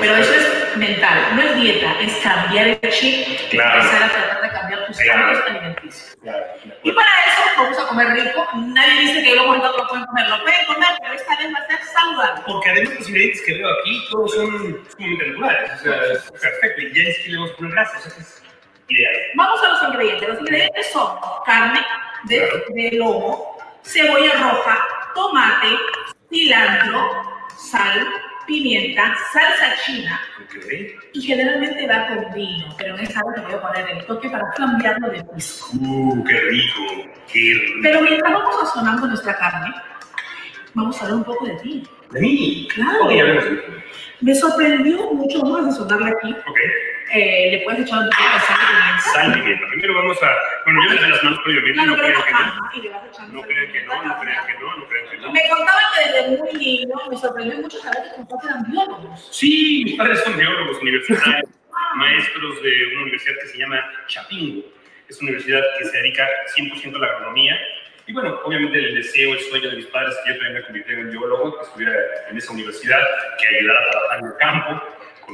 pero eso es mental, no es dieta, es cambiar el chip y empezar a tratar de cambiar tus hábitos alimenticios. y para eso vamos a comer rico. Nadie dice que luego el otro pueden comer, lo pueden comer, pero esta vez va a ser saludable. Porque además los ingredientes que veo aquí, todos son sumamente naturales. O sea, es perfecto. Y ya es que le vamos a poner grasa, eso es ideal. Vamos a los ingredientes. Los ingredientes son carne de, de lomo, cebolla roja, tomate, cilantro, sal, pimienta, salsa china. Okay. Y generalmente va con vino, pero en esta vez te voy a poner el toque para cambiarlo de pisco. Uh, qué rico, qué rico. Pero mientras vamos sazonando nuestra carne, vamos a hablar un poco de ti. ¿De mí? Claro. Me sorprendió mucho, vamos a sazonarle aquí. Ok. Eh, le puedes echar un poquito de sal y. Sal y pimienta. Primero vamos a. Bueno, yo me las manos previamente, no pero creo que no. No creo que no, no creo que no, no creo que no. Me contaban que desde muy niño me sorprendió mucho saber que tus papás eran biólogos. Sí, mis padres son biólogos universitarios, maestros de una universidad que se llama Chapingo. Es una universidad que se dedica 100% a la agronomía. Y bueno, obviamente el deseo, el sueño de mis padres es que yo también me convirtiera en biólogo, que estuviera en esa universidad, que ayudara a trabajar en el campo,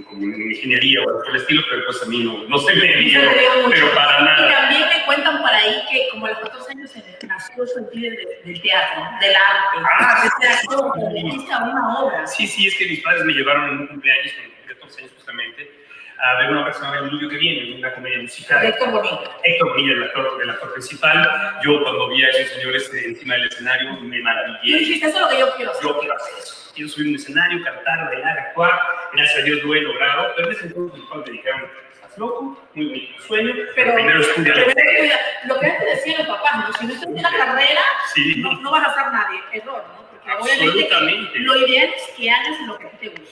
con, con ingeniería o algo por el estilo, pero pues a mí no, no se me dio, te pero para Y nada. también me cuentan por ahí que como a los 14 años se nació su sentido del, del teatro, del arte. Ah, de sí, ser sí, una obra. Sí, sí, es que mis padres me llevaron en un cumpleaños, cumplí 14 años justamente, a ver una obra que se llama El Diluvio que viene, una comedia musical. Héctor Bonito. Héctor Bonilla, el actor, el actor principal. Yo cuando vi a esos señores eh, encima del escenario me Y maravillé. dijiste, eso es lo que yo quiero hacer. Yo quiero hacer eso. Quiero subir un escenario, cantar, bailar, actuar. Gracias a Dios lo he logrado. Pero en ese entonces mis padres me dijeron, estás loco, muy bonito sueño, pero, Pero- primero estudia. Lo que antes decían los papás, ¿no? si no estudias una carrera, Sí, no, no vas a ser nadie. Error, ¿no? Porque absolutamente. lo ideal es que hagas lo que a ti te gusta.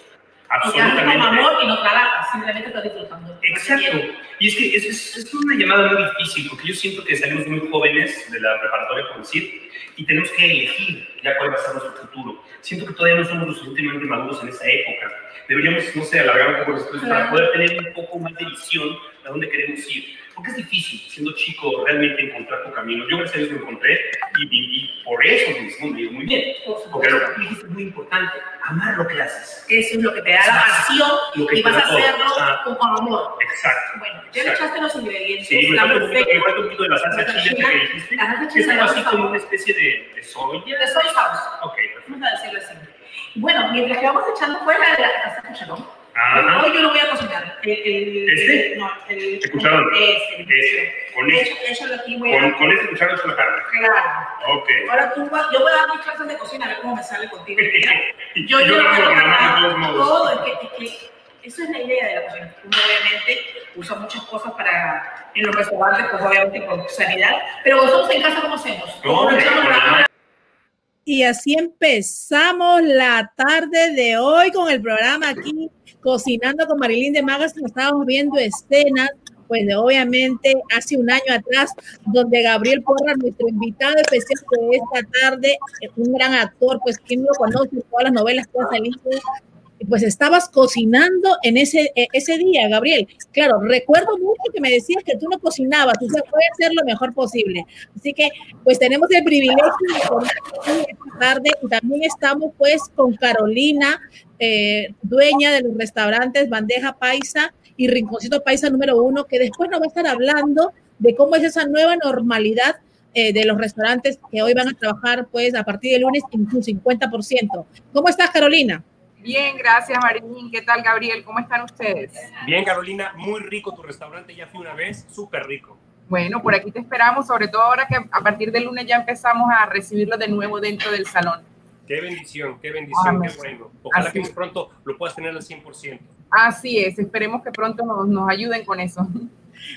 Porque haces con Absolutamente. amor y no trabajas, simplemente estás disfrutando. Exacto. Y es que es, es, es una llamada muy difícil, porque yo siento que salimos muy jóvenes de la preparatoria, por decir, y tenemos que elegir ya cuál va a ser nuestro futuro. Siento que todavía no somos lo suficientemente maduros en esa época. Deberíamos, no sé, alargar un poco los estudios para Claro. poder tener un poco más de visión a dónde queremos ir. Porque es difícil, siendo chico, realmente encontrar tu camino. Yo, gracias a Dios, lo encontré y, y- y por eso mismo me dio muy bien. Por Porque lo que dijiste es muy importante, amar lo que haces. Eso es lo que te da la pasión Lo que y vas a hacerlo con, con amor. Exacto. Bueno, ya le echaste los ingredientes, Sí, me falta, un poquito, me perfecto. falta un poquito de la salsa Salsa chile china. que dijiste. La salsa que Es algo así como una especie de, de soya. De soy sauce, Ok, perfecto. vamos a decirlo así. Bueno, mientras que vamos echando fuera de la hasta cucharón, Ajá. hoy yo lo voy a cocinar. El, el, ¿Este? No, el, ¿El cucharón? Con, este, voy a... con, con este cuchara hecho la carne. Claro. Ok. Ahora tú vas, yo voy a dar mis clases de cocina a ver cómo me sale contigo. Yo, yo yo, lo hago yo, con la mano de todos modos. todo, es que, es que eso es la idea de la cocina. Uno obviamente usa muchas cosas para, en los restaurantes, pues obviamente con sanidad, pero nosotros en casa, ¿cómo hacemos? No, ¿Cómo? Y así empezamos la tarde de hoy con el programa aquí, Cocinando con Marilyn de Magas, estábamos viendo escenas, pues de obviamente hace un año atrás, donde Gabriel Porra, nuestro invitado especial de esta tarde, eh, un gran actor, pues quien lo conoce, todas las novelas que ha salido, pues estabas cocinando en ese, eh, ese día, Gabriel. Claro, recuerdo mucho que me decías que tú no cocinabas, tú puedes hacer lo mejor posible. Así que, pues tenemos el privilegio de tener esta tarde también estamos pues con Carolina, eh, dueña de los restaurantes Bandeja Paisa y Rinconcito Paisa número uno, que después nos va a estar hablando de cómo es esa nueva normalidad eh, de los restaurantes que hoy van a trabajar pues a partir del lunes en un 50%. ¿Cómo estás, Carolina? Bien, gracias Marín. ¿Qué tal, Gabriel? ¿Cómo están ustedes? Bien, Carolina, muy rico tu restaurante, ya fui una vez, súper rico. Bueno, por aquí te esperamos, sobre todo ahora que a partir del lunes ya empezamos a recibirlo de nuevo dentro del salón. Qué bendición, qué bendición, Amén. qué bueno. Ojalá Así que muy pronto lo puedas tener al 100%. Así es, esperemos que pronto nos, nos ayuden con eso.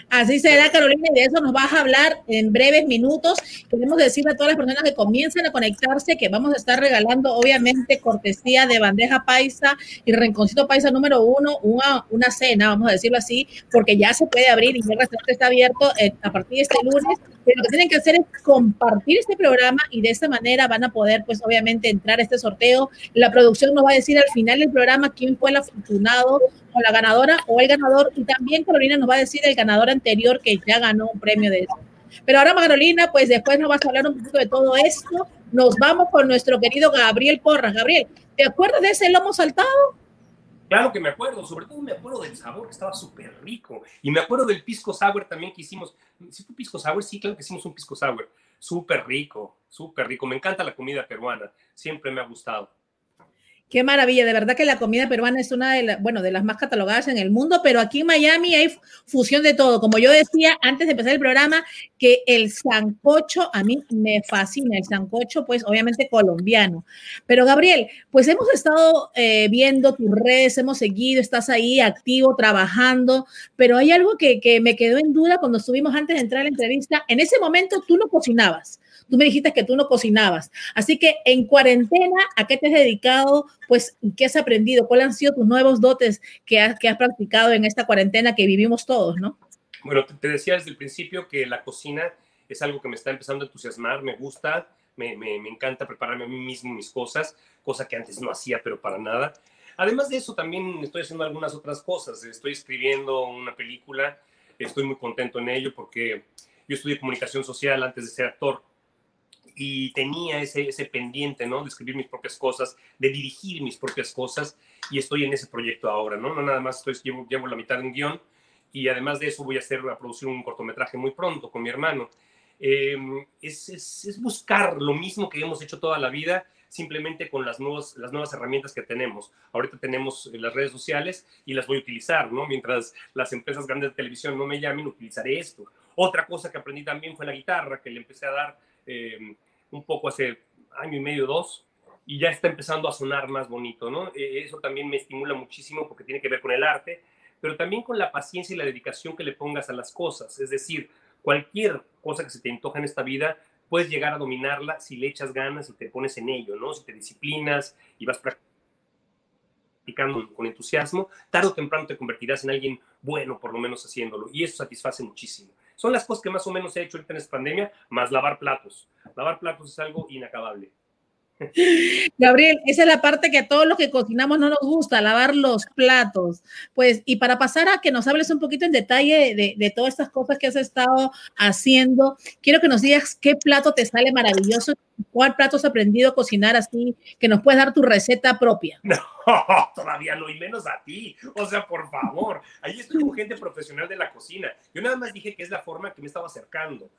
Así será, Carolina, y de eso nos vas a hablar en breves minutos. Queremos decirle a todas las personas que comiencen a conectarse que vamos a estar regalando, obviamente, cortesía de bandeja paisa y rinconcito paisa número uno, una, una cena, vamos a decirlo así, porque ya se puede abrir y el restaurante está abierto eh, a partir de este lunes. Pero lo que tienen que hacer es compartir este programa y de esta manera van a poder, pues, obviamente, entrar a este sorteo. La producción nos va a decir al final del programa quién fue el afortunado la ganadora o el ganador y también Carolina nos va a decir el ganador anterior que ya ganó un premio de eso. Pero ahora Carolina, pues después nos vas a hablar un poquito de todo esto. Nos vamos con nuestro querido Gabriel Porras. Gabriel, ¿te acuerdas de ese lomo saltado? Claro que me acuerdo, sobre todo me acuerdo del sabor estaba súper rico. Y me acuerdo del pisco sour también que hicimos. ¿Sí fue pisco sour? Sí, claro que hicimos un pisco sour. Súper rico, súper rico. Me encanta la comida peruana, siempre me ha gustado. Qué maravilla, de verdad que la comida peruana es una de las, bueno, de las más catalogadas en el mundo, pero aquí en Miami hay fusión de todo. Como yo decía antes de empezar el programa, que el sancocho a mí me fascina, el sancocho pues obviamente colombiano. Pero Gabriel, pues hemos estado eh, viendo tus redes, hemos seguido, estás ahí activo, trabajando, pero hay algo que, que me quedó en duda cuando estuvimos antes de entrar a la entrevista. En ese momento tú no cocinabas. Tú me dijiste que tú no cocinabas. Así que en cuarentena, ¿a qué te has dedicado? Pues, ¿qué has aprendido? ¿Cuáles han sido tus nuevos dotes que has, que has practicado en esta cuarentena que vivimos todos, no? Bueno, te decía desde el principio que la cocina es algo que me está empezando a entusiasmar, me gusta, me, me, me encanta prepararme a mí mismo mis cosas, cosa que antes no hacía, pero para nada. Además de eso, también estoy haciendo algunas otras cosas. Estoy escribiendo una película, estoy muy contento en ello porque yo estudié comunicación social antes de ser actor y tenía ese, ese pendiente, ¿no? De escribir mis propias cosas, de dirigir mis propias cosas y estoy en ese proyecto ahora, ¿no? No nada más estoy, llevo, llevo la mitad de un guion y además de eso voy a hacer, a producir un cortometraje muy pronto con mi hermano. Eh, es, es, es, buscar lo mismo que hemos hecho toda la vida, simplemente con las, nuevas, las nuevas herramientas que tenemos. Ahorita tenemos las redes sociales y las voy a utilizar, ¿no? Mientras las empresas grandes de televisión no me llamen, utilizaré esto. Otra cosa que aprendí también fue la guitarra, que le empecé a dar eh, un poco hace año y medio, dos, y ya está empezando a sonar más bonito, ¿no? Eh, eso también me estimula muchísimo porque tiene que ver con el arte, pero también con la paciencia y la dedicación que le pongas a las cosas. Es decir, cualquier cosa que se te antoja en esta vida, puedes llegar a dominarla si le echas ganas y te pones en ello, ¿no? Si te disciplinas y vas practicando con entusiasmo, tarde o temprano te convertirás en alguien bueno, por lo menos haciéndolo, y eso satisface muchísimo. Son las cosas que más o menos he hecho ahorita en esta pandemia, más lavar platos. Lavar platos es algo inacabable. Gabriel, esa es la parte que a todos los que cocinamos no nos gusta, lavar los platos. Pues, y para pasar a que nos hables un poquito en detalle de, de, todas estas cosas que has estado haciendo, quiero que nos digas qué plato te sale maravilloso, cuál plato has aprendido a cocinar así, que nos puedes dar tu receta propia. No, todavía no, y menos a ti. O sea, por favor, ahí estoy con gente profesional de la cocina. Yo nada más dije que es la forma que me estaba acercando.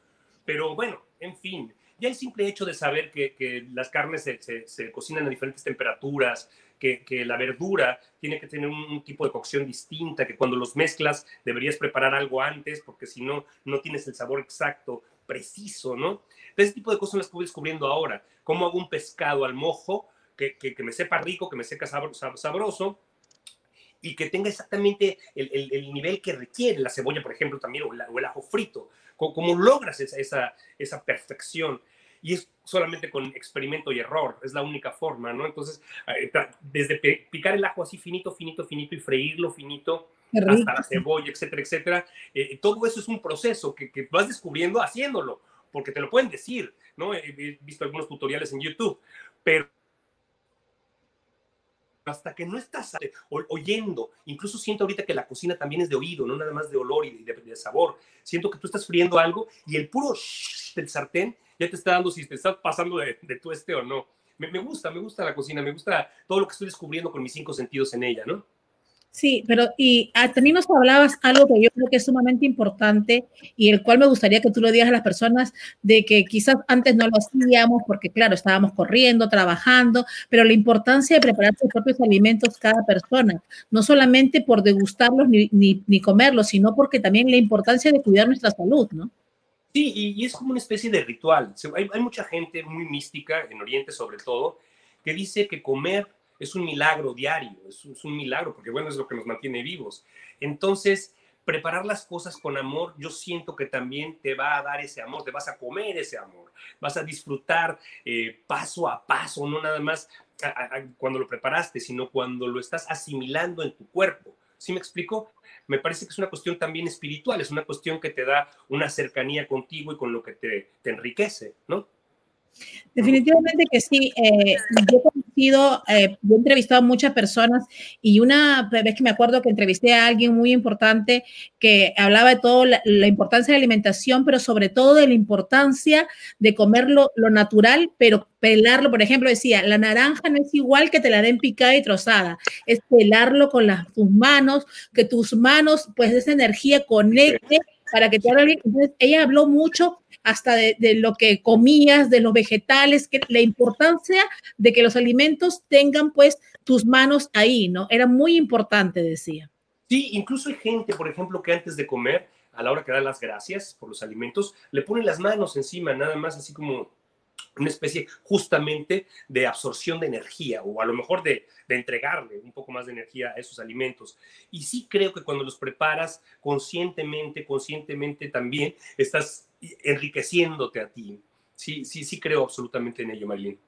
Pero bueno, en fin, ya el simple hecho de saber que, las carnes se, se, cocinan a diferentes temperaturas, que, que, la verdura tiene que tener un, tipo de cocción distinta, que cuando los mezclas deberías preparar algo antes, porque si no, no tienes el sabor exacto, preciso, ¿no? Ese tipo de cosas las estoy descubriendo ahora. ¿Cómo hago un pescado al mojo que, que, me sepa rico, que me sepa sabroso? y que tenga exactamente el, el, el, nivel que requiere la cebolla, por ejemplo, también, o, la, o el ajo frito. ¿Cómo, cómo logras esa, esa, esa, perfección? Y es solamente con experimento y error, es la única forma, ¿no? Entonces, eh, desde picar el ajo así finito, finito, finito y freírlo finito, hasta la cebolla, etcétera, etcétera, eh, todo eso es un proceso que, que, vas descubriendo haciéndolo, porque te lo pueden decir, ¿no? He visto algunos tutoriales en YouTube, pero hasta que no estás oyendo. Incluso siento ahorita que la cocina también es de oído, no nada más de olor y de, de sabor. Siento que tú estás friendo algo y el puro shh del sartén ya te está dando si te estás pasando de, de tueste o no. Me, me, gusta, me gusta la cocina, me gusta todo lo que estoy descubriendo con mis cinco sentidos en ella, ¿no? Sí, pero y ah, también nos hablabas algo que yo creo que es sumamente importante y el cual me gustaría que tú lo digas a las personas de que quizás antes no lo hacíamos porque claro, estábamos corriendo, trabajando, pero la importancia de preparar sus propios alimentos cada persona, no solamente por degustarlos ni, ni, ni comerlos, sino porque también la importancia de cuidar nuestra salud, ¿no? Sí, y, es como una especie de ritual. Hay mucha gente muy mística, en Oriente sobre todo, que dice que comer es un milagro diario, es un, milagro, porque bueno, es lo que nos mantiene vivos. Entonces, preparar las cosas con amor, yo siento que también te va a dar ese amor, te vas a comer ese amor, vas a disfrutar eh, paso a paso, no nada más cuando lo preparaste, sino cuando lo estás asimilando en tu cuerpo. ¿Sí me explico? Me parece que es una cuestión también espiritual, es una cuestión que te da una cercanía contigo y con lo que te, te enriquece, ¿no? Definitivamente que sí. Eh, yo he conocido, eh, yo he entrevistado a muchas personas y una vez que me acuerdo que entrevisté a alguien muy importante que hablaba de todo la, importancia de la alimentación, pero sobre todo de la importancia de comer lo, natural, pero pelarlo. Por ejemplo, decía, la naranja no es igual que te la den picada y trozada, es pelarlo con las, tus manos, que tus manos, pues esa energía conecte para que te haga bien. Entonces, ella habló mucho hasta de, lo que comías, de los vegetales, que la importancia de que los alimentos tengan pues tus manos ahí, ¿no? Era muy importante, decía. Sí, incluso hay gente, por ejemplo, que antes de comer, a la hora que da las gracias por los alimentos, le ponen las manos encima, nada más así como una especie justamente de absorción de energía o a lo mejor de, entregarle un poco más de energía a esos alimentos. Y sí creo que cuando los preparas conscientemente, conscientemente también estás enriqueciéndote a ti. Sí, sí, sí creo absolutamente en ello, Marilyn.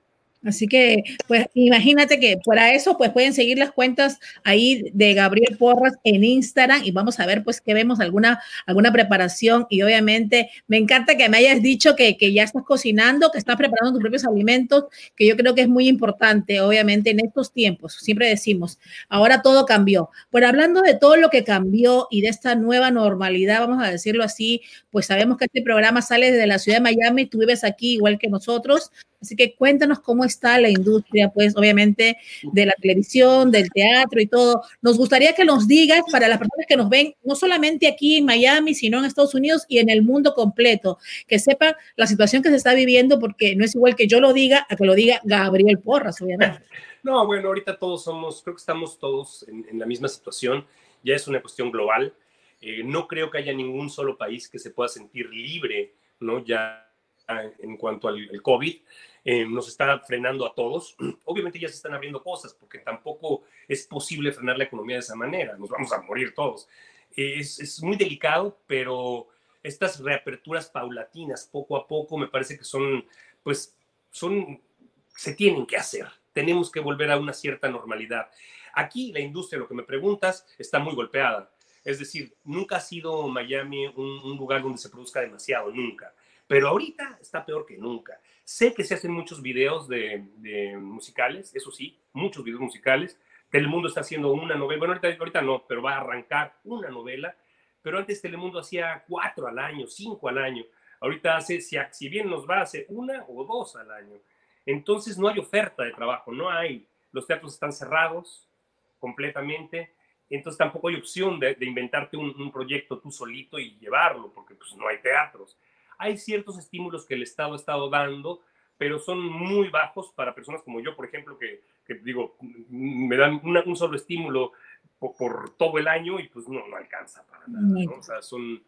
Así que, pues imagínate que para eso, pues pueden seguir las cuentas ahí de Gabriel Porras en Instagram y vamos a ver, pues, que vemos alguna, alguna preparación. Y obviamente, me encanta que me hayas dicho que, que ya estás cocinando, que estás preparando tus propios alimentos, que yo creo que es muy importante, obviamente, en estos tiempos. Siempre decimos, ahora todo cambió. Pero hablando de todo lo que cambió y de esta nueva normalidad, vamos a decirlo así, pues sabemos que este programa sale desde la ciudad de Miami, tú vives aquí igual que nosotros. Así que cuéntanos cómo está la industria, pues obviamente de la televisión, del teatro y todo. Nos gustaría que nos digas para las personas que nos ven, no solamente aquí en Miami, sino en Estados Unidos y en el mundo completo, que sepan la situación que se está viviendo, porque no es igual que yo lo diga a que lo diga Gabriel Porras, obviamente. No, bueno, ahorita todos somos, creo que estamos todos en, la misma situación, ya es una cuestión global. Eh, no creo que haya ningún solo país que se pueda sentir libre, ¿no? Ya en cuanto al COVID. Eh, nos está frenando a todos. Obviamente ya se están abriendo cosas porque tampoco es posible frenar la economía de esa manera, nos vamos a morir todos. Es, es muy delicado, pero estas reaperturas paulatinas, poco a poco, me parece que son, pues, son, se tienen que hacer. Tenemos que volver a una cierta normalidad. Aquí la industria, lo que me preguntas, está muy golpeada. Es decir, nunca ha sido Miami un, un lugar donde se produzca demasiado, nunca. Pero ahorita está peor que nunca. Sé que se hacen muchos videos de, musicales, eso sí, muchos videos musicales. Telemundo está haciendo una novela, bueno, ahorita, no, pero va a arrancar una novela. Pero antes Telemundo hacía cuatro al año, cinco al año. Ahorita hace, si, si bien nos va, hace una o dos al año. Entonces no hay oferta de trabajo, no hay. Los teatros están cerrados completamente. Entonces tampoco hay opción de, inventarte un, un, proyecto tú solito y llevarlo, porque pues no hay teatros. Hay ciertos estímulos que el Estado ha estado dando, pero son muy bajos para personas como yo, por ejemplo, que, digo, me dan un solo estímulo por, todo el año y pues no, no alcanza para nada, ¿no? O sea, son,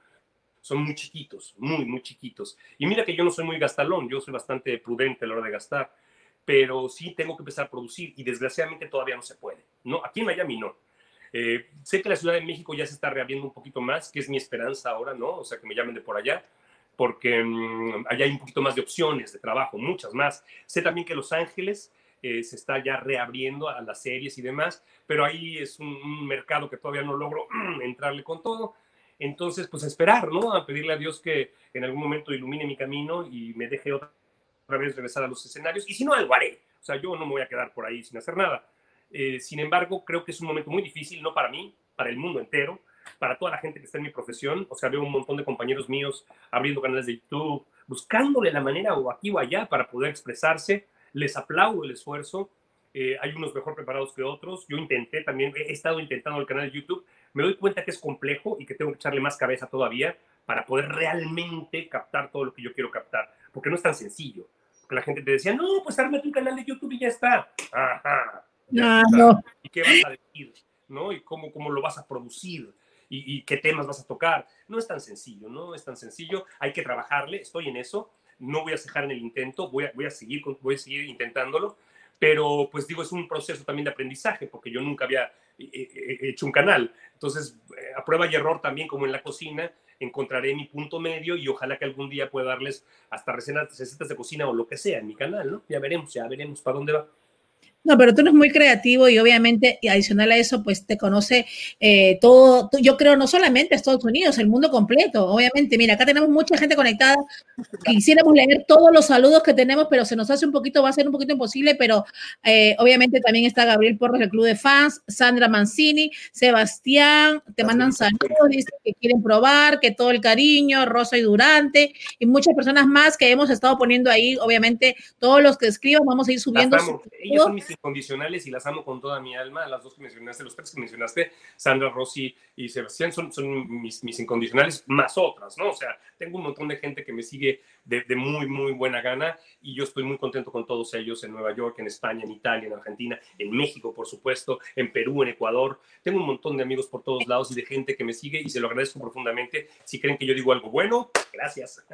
son muy chiquitos, muy, muy chiquitos. Y mira que yo no soy muy gastalón, yo soy bastante prudente a la hora de gastar, pero sí tengo que empezar a producir y desgraciadamente todavía no se puede, ¿no? Aquí en Miami no. Eh, sé que la Ciudad de México ya se está reabriendo un poquito más, que es mi esperanza ahora, ¿no? O sea, que me llamen de por allá porque mm, allá hay un poquito más de opciones de trabajo, muchas más. Sé también que Los Ángeles eh, se está ya reabriendo a las series y demás, pero ahí es un, mercado que todavía no logro entrarle con todo. Entonces, pues esperar, ¿no? A pedirle a Dios que en algún momento ilumine mi camino y me deje otra vez regresar a los escenarios. Y si no, algo haré. O sea, yo no me voy a quedar por ahí sin hacer nada. Eh, sin embargo, creo que es un momento muy difícil, no para mí, para el mundo entero para toda la gente que está en mi profesión. O sea, veo un montón de compañeros míos abriendo canales de YouTube, buscándole la manera o aquí o allá para poder expresarse. Les aplaudo el esfuerzo. Eh, hay unos mejor preparados que otros. Yo intenté también, he estado intentando el canal de YouTube. Me doy cuenta que es complejo y que tengo que echarle más cabeza todavía para poder realmente captar todo lo que yo quiero captar. Porque no es tan sencillo. Porque la gente te decía, no, pues arme tu canal de YouTube y ya está. Ajá. Ah, no. ¿Y qué vas a decir? ¿No? ¿Y cómo, cómo lo vas a producir? Y, qué temas vas a tocar. No es tan sencillo, no es tan sencillo. Hay que trabajarle, estoy en eso. No voy a cejar en el intento, voy a, voy a, seguir, voy a seguir intentándolo. Pero, pues digo, es un proceso también de aprendizaje, porque yo nunca había eh, eh, hecho un canal. Entonces, eh, a prueba y error también, como en la cocina, encontraré mi punto medio y ojalá que algún día pueda darles hasta recetas de cocina o lo que sea en mi canal, ¿no? Ya veremos, ya veremos para dónde va. No, pero tú eres muy creativo y obviamente, y adicional a eso, pues te conoce eh, todo, yo creo no solamente Estados Unidos, el mundo completo, obviamente. Mira, acá tenemos mucha gente conectada. Quisiéramos leer todos los saludos que tenemos, pero se nos hace un poquito, va a ser un poquito imposible, pero eh, obviamente también está Gabriel Porras del Club de Fans, Sandra Mancini, Sebastián, te mandan saludos, dicen que quieren probar, que todo el cariño, Rosa y Durante, y muchas personas más que hemos estado poniendo ahí, obviamente, todos los que escriban, vamos a ir subiendo incondicionales y las amo con toda mi alma. Las dos que mencionaste, los tres que mencionaste, Sandra, Rossi y Sebastián, son, son mis, mis incondicionales, más otras, ¿no? O sea, tengo un montón de gente que me sigue de, de, muy, muy buena gana y yo estoy muy contento con todos ellos en Nueva York, en España, en Italia, en Argentina, en México, por supuesto, en Perú, en Ecuador. Tengo un montón de amigos por todos lados y de gente que me sigue y se lo agradezco profundamente. Si creen que yo digo algo bueno, gracias.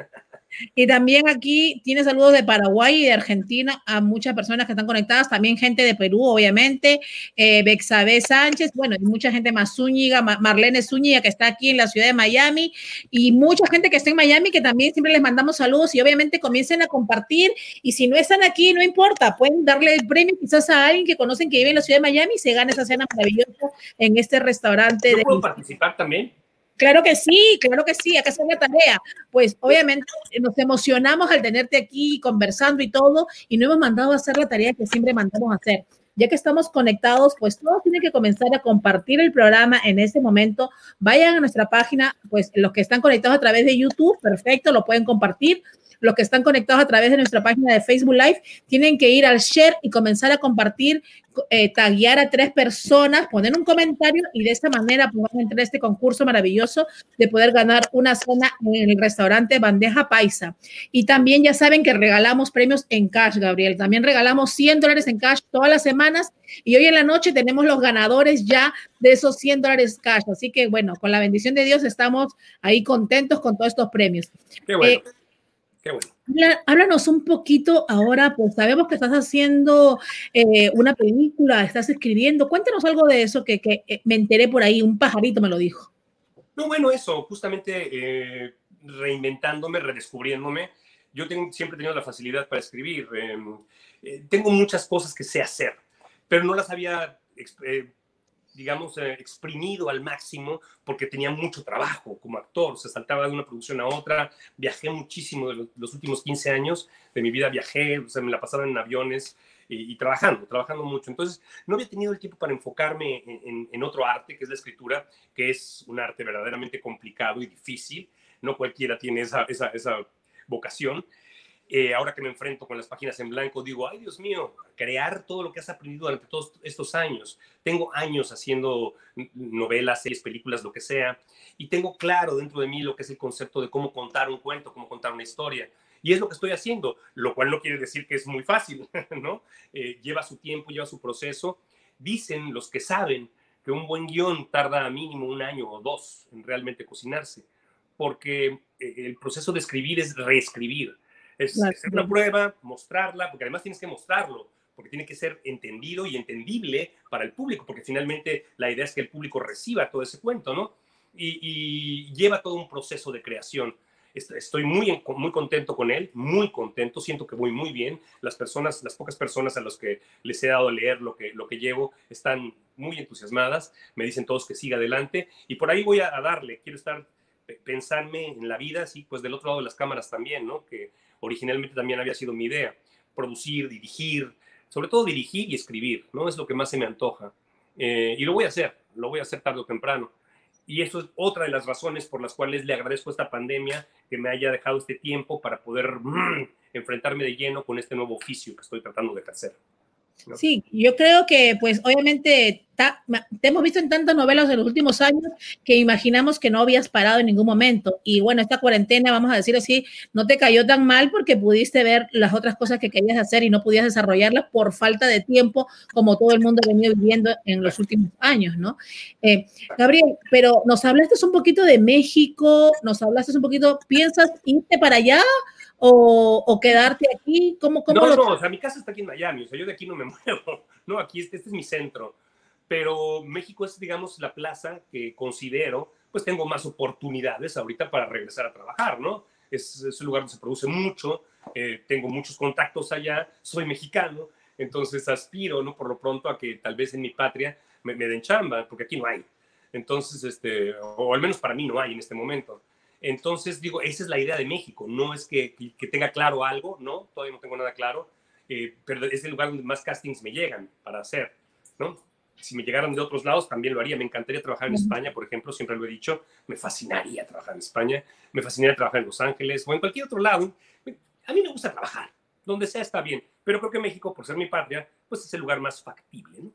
Y también aquí tiene saludos de Paraguay y de Argentina a muchas personas que están conectadas, también gente de Perú, obviamente, eh, Bexabe Sánchez, bueno, y mucha gente más Zúñiga, Marlene Zúñiga, que está aquí en la ciudad de Miami, y mucha gente que está en Miami, que también siempre les mandamos saludos y obviamente comiencen a compartir, y si no están aquí, no importa, pueden darle el premio quizás a alguien que conocen que vive en la ciudad de Miami y se gane esa cena maravillosa en este restaurante. ¿Yo puedo participar también? Claro que sí, claro que sí, acá está la tarea. Pues obviamente nos emocionamos al tenerte aquí conversando y todo, y no hemos mandado a hacer la tarea que siempre mandamos a hacer. Ya que estamos conectados, pues todos tienen que comenzar a compartir el programa en ese momento. Vayan a nuestra página, pues los que están conectados a través de YouTube, perfecto, lo pueden compartir los que están conectados a través de nuestra página de Facebook Live, tienen que ir al share y comenzar a compartir, eh, taguear a tres personas, poner un comentario y de esta manera podemos entrar a este concurso maravilloso de poder ganar una cena en el restaurante Bandeja Paisa. Y también ya saben que regalamos premios en cash, Gabriel. También regalamos 100 dólares en cash todas las semanas y hoy en la noche tenemos los ganadores ya de esos 100 dólares cash. Así que bueno, con la bendición de Dios estamos ahí contentos con todos estos premios. Qué bueno. Eh, Háblanos un poquito ahora, pues sabemos que estás haciendo eh, una película, estás escribiendo. Cuéntanos algo de eso que, que, eh, me enteré por ahí, un pajarito me lo dijo. No, bueno, eso, justamente eh, reinventándome, redescubriéndome. Yo tengo, siempre he tenido la facilidad para escribir. Em, tengo muchas cosas que sé hacer, pero no las había digamos, eh, exprimido al máximo porque tenía mucho trabajo como actor, se saltaba de una producción a otra, viajé muchísimo de los, últimos 15 años de mi vida, viajé, o sea, me la pasaba en aviones y, trabajando, trabajando mucho. Entonces, no había tenido el tiempo para enfocarme en, en otro arte, que es la escritura, que es un arte verdaderamente complicado y difícil, no cualquiera tiene esa, esa, esa vocación. Eh, ahora que me enfrento con las páginas en blanco, digo, ay Dios mío, crear todo lo que has aprendido durante todos estos años. Tengo años haciendo novelas, series, películas, lo que sea, y tengo claro dentro de mí lo que es el concepto de cómo contar un cuento, cómo contar una historia. Y es lo que estoy haciendo, lo cual no quiere decir que es muy fácil, ¿no? Eh, lleva su tiempo, lleva su proceso. Dicen los que saben que un buen guion tarda mínimo un año o dos en realmente cocinarse, porque eh, el proceso de escribir es reescribir es hacer una prueba, mostrarla, porque además tienes que mostrarlo, porque tiene que ser entendido y entendible para el público, porque finalmente la idea es que el público reciba todo ese cuento, ¿no? Y, lleva todo un proceso de creación. Estoy muy, muy contento con él, muy contento, siento que voy muy bien. Las personas, las pocas personas a las que les he dado a leer lo que, lo que llevo están muy entusiasmadas, me dicen todos que siga adelante y por ahí voy a, a darle, quiero estar, pensarme en la vida, sí, pues del otro lado de las cámaras también, ¿no? Que, originalmente también había sido mi idea, producir, dirigir, sobre todo dirigir y escribir, ¿no? Es lo que más se me antoja. Eh, y lo voy a hacer, lo voy a hacer tarde o temprano. Y eso es otra de las razones por las cuales le agradezco esta pandemia que me haya dejado este tiempo para poder mm, enfrentarme de lleno con este nuevo oficio que estoy tratando de ejercer. Sí, yo creo que pues obviamente te hemos visto en tantas novelas en los últimos años que imaginamos que no habías parado en ningún momento. Y bueno, esta cuarentena, vamos a decir así, no te cayó tan mal porque pudiste ver las otras cosas que querías hacer y no podías desarrollarlas por falta de tiempo, como todo el mundo ha venido viviendo en los últimos años, ¿no? Eh, Gabriel, pero nos hablaste un poquito de México, nos hablaste un poquito, ¿piensas irte para allá? O, quedarte aquí? ¿Cómo, cómo no, no, o sea, mi casa está aquí en Miami, o sea, yo de aquí no me muevo, no, aquí este, este es mi centro, pero México es, digamos, la plaza que considero, pues tengo más oportunidades ahorita para regresar a trabajar, ¿no? Es, es un lugar donde se produce mucho, eh, tengo muchos contactos allá, soy mexicano, Entonces aspiro, ¿no? Por lo pronto a que tal vez en mi patria me, me den chamba, porque aquí no hay. Entonces, este, o al menos para mí no hay en este momento. Entonces, digo, esa es la idea de México. No es que, que tenga claro algo, ¿no? Todavía no tengo nada claro, eh, pero es el lugar donde más castings me llegan para hacer, ¿no? Si me llegaran de otros lados, también lo haría. Me encantaría trabajar en España, por ejemplo, siempre lo he dicho. Me fascinaría trabajar en España, me fascinaría trabajar en Los Ángeles o en cualquier otro lado. A mí me gusta trabajar, donde sea está bien, pero creo que México, por ser mi patria, pues es el lugar más factible, ¿no?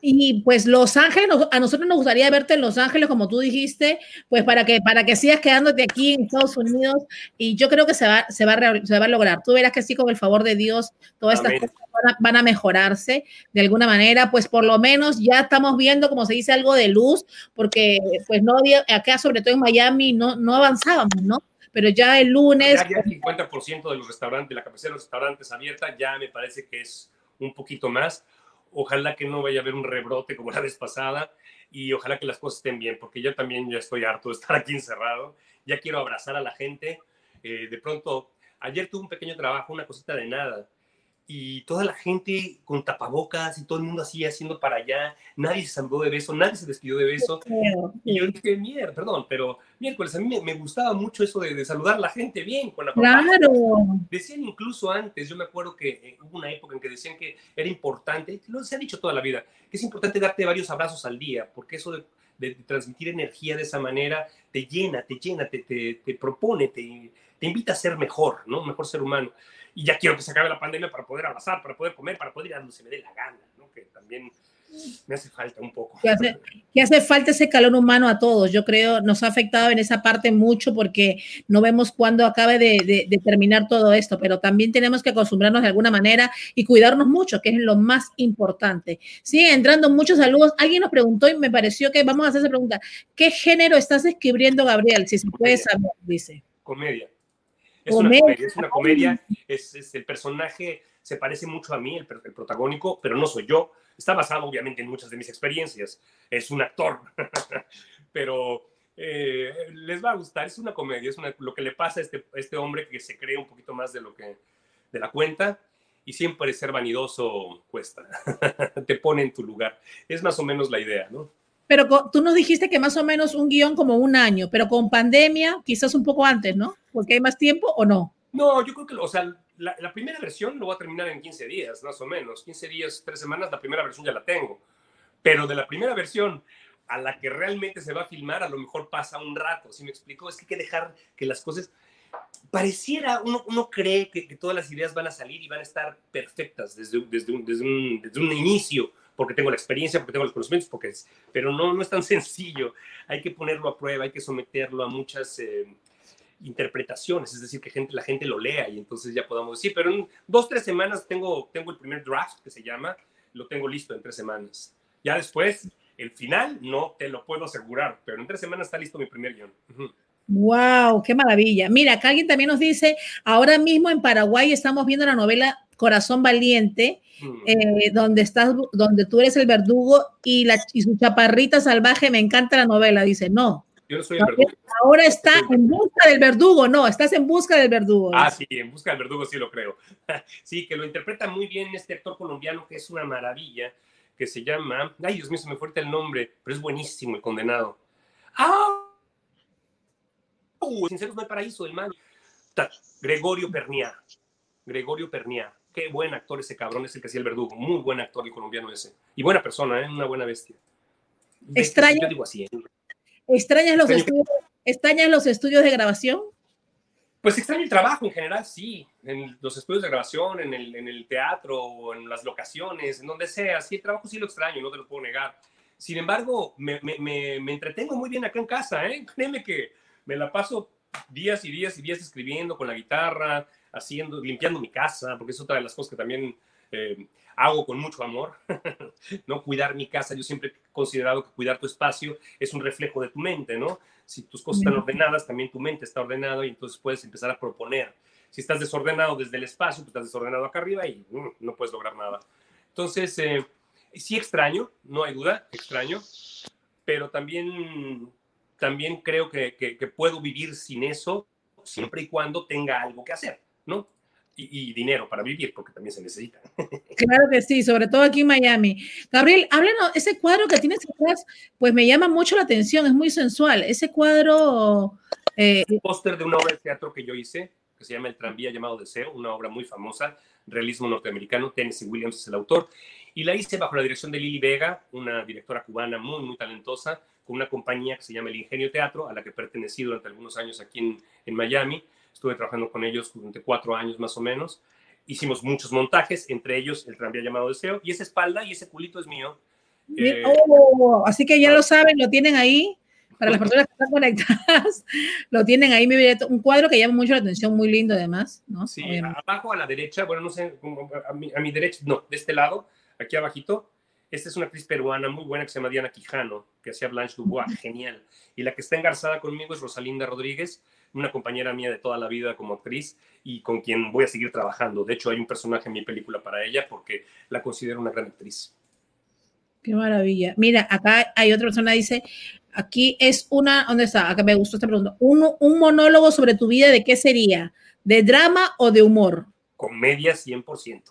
Y pues Los Ángeles, a nosotros nos gustaría verte en Los Ángeles, como tú dijiste, pues para que, para que sigas quedándote aquí en Estados Unidos. Y yo creo que se va, se va, a, se va a lograr. Tú verás que sí, con el favor de Dios, todas estas cosas van a, mejorarse de alguna manera. Pues por lo menos ya estamos viendo, como se dice, algo de luz, porque pues no había, acá sobre todo en Miami, no, no avanzábamos, ¿no? Pero ya el lunes... Ya, el 50% de los restaurantes, la capacidad de los restaurantes abierta, ya me parece que es un poquito más Ojalá que no vaya a haber un rebrote como la vez pasada y ojalá que las cosas estén bien, porque yo también ya estoy harto de estar aquí encerrado. Ya quiero abrazar a la gente. Eh, de pronto, ayer tuve un pequeño trabajo, una cosita de nada, y toda la gente con tapabocas y todo el mundo así haciendo para allá, nadie se saludó de beso, nadie se despidió de beso. Y yo dije, mierda, perdón, pero miércoles, a mí me, gustaba mucho eso de, saludar a la gente bien con la Claro. Decían incluso antes, yo me acuerdo que eh, hubo una época en que decían que era importante, lo se ha dicho toda la vida, que es importante darte varios abrazos al día, porque eso de, transmitir energía de esa manera te llena, te llena, te, te, te propone, te, te invita a ser mejor, ¿no? Mejor ser humano y ya quiero que se acabe la pandemia para poder abrazar, para poder comer, para poder ir a donde se me dé la gana, ¿no? Que también me hace falta un poco. Que hace, hace, falta ese calor humano a todos. Yo creo, nos ha afectado en esa parte mucho porque no vemos cuándo acabe de, de, terminar todo esto, pero también tenemos que acostumbrarnos de alguna manera y cuidarnos mucho, que es lo más importante. Siguen entrando muchos saludos. Alguien nos preguntó y me pareció que vamos a hacer esa pregunta. ¿Qué género estás escribiendo, Gabriel? Si se puede saber, dice. Comedia. Es una comedia, es una comedia, es, el personaje se parece mucho a mí, el, el, protagónico, pero no soy yo. Está basado obviamente en muchas de mis experiencias. Es un actor, pero eh, les va a gustar. Es una comedia, es lo que le pasa a este, este hombre que se cree un poquito más de lo que de la cuenta y siempre ser vanidoso cuesta. Te pone en tu lugar. Es más o menos la idea, ¿no? Pero tú nos dijiste que más o menos un guion como un año, pero con pandemia quizás un poco antes, ¿no? Porque hay más tiempo o no. No, yo creo que, o sea, la, primera versión lo voy a terminar en 15 días, más o menos. 15 días, 3 semanas, la primera versión ya la tengo. Pero de la primera versión a la que realmente se va a filmar, a lo mejor pasa un rato. Si me explico, es que hay que dejar que las cosas. Pareciera, uno, uno cree que, que, todas las ideas van a salir y van a estar perfectas desde, desde, un, desde, un, desde un inicio porque tengo la experiencia, porque tengo los conocimientos, porque es, pero no, no es tan sencillo. Hay que ponerlo a prueba, hay que someterlo a muchas eh, interpretaciones, es decir, que gente, la gente lo lea y entonces ya podamos decir, pero en dos, tres semanas tengo, tengo el primer draft que se llama, lo tengo listo en tres semanas. Ya después, el final, no te lo puedo asegurar, pero en tres semanas está listo mi primer guion. Wow, qué maravilla. Mira, acá alguien también nos dice, ahora mismo en Paraguay estamos viendo la novela Corazón Valiente, mm. eh, donde estás, donde tú eres el verdugo y, la, y su chaparrita salvaje, me encanta la novela, dice, no. Yo no soy el verdugo. Ahora está en busca del verdugo, no, estás en busca del verdugo. Ah, sí, en busca del verdugo sí lo creo. sí, que lo interpreta muy bien este actor colombiano que es una maravilla, que se llama, ay Dios mío, se me fuerte el nombre, pero es buenísimo el condenado. ¡Ah! Sinceros no hay paraíso, el man. Gregorio Pernia. Gregorio Pernia qué buen actor ese cabrón, es el que hacía el verdugo. Muy buen actor el colombiano ese. Y buena persona, ¿eh? una buena bestia. Extraña. Yo digo así, ¿eh? ¿Extrañas los, estudios, ¿Extrañas los estudios de grabación? Pues extraño el trabajo en general, sí. En los estudios de grabación, en el, en el teatro, en las locaciones, en donde sea. Sí, el trabajo sí lo extraño, no te lo puedo negar. Sin embargo, me, me, me, entretengo muy bien acá en casa, ¿eh? Créeme que me la paso días y días y días escribiendo con la guitarra, haciendo, limpiando mi casa, porque es otra de las cosas que también eh, hago con mucho amor, ¿no? Cuidar mi casa, yo siempre he considerado que cuidar tu espacio es un reflejo de tu mente, ¿no? Si tus cosas están ordenadas, también tu mente está ordenada y entonces puedes empezar a proponer. Si estás desordenado desde el espacio, pues estás desordenado acá arriba y mm, no puedes lograr nada. Entonces, eh, sí extraño, no hay duda, extraño, pero también, también creo que, que puedo vivir sin eso siempre y cuando tenga algo que hacer. ¿No? y, dinero para vivir, porque también se necesita. Claro que sí, sobre todo aquí en Miami. Gabriel, háblanos, ese cuadro que tienes atrás, pues me llama mucho la atención, es muy sensual. Ese cuadro... Eh, un póster de una obra de teatro que yo hice, que se llama El tranvía llamado Deseo, una obra muy famosa, realismo norteamericano, Tennessee Williams es el autor, y la hice bajo la dirección de Lili Vega, una directora cubana muy, muy talentosa, con una compañía que se llama El Ingenio Teatro, a la que pertenecí durante algunos años aquí en, en Miami. Estuve trabajando con ellos durante cuatro años más o menos. Hicimos muchos montajes, entre ellos el tranvía llamado Deseo, y esa espalda y ese culito es mío. Eh, oh, así que ya lo saben, lo tienen ahí. Para las personas que están conectadas, lo tienen ahí, un cuadro que llama mucho la atención, muy lindo además, ¿no? Sí, abajo a la derecha, bueno, no sé, a mi, a mi derecha, no, de este lado, aquí abajito, esta es una actriz peruana muy buena que se llama Diana Quijano, que hacía Blanche Dubois, genial. Y la que está engarzada conmigo es Rosalinda Rodríguez, una compañera mía de toda la vida como actriz y con quien voy a seguir trabajando. De hecho, hay un personaje en mi película para ella porque la considero una gran actriz. Qué maravilla. Mira, acá hay otra persona dice, aquí es una, ¿dónde está? Acá me gustó esta pregunta. Un, un monólogo sobre tu vida, ¿de qué sería? ¿De drama o de humor? Comedia 100%.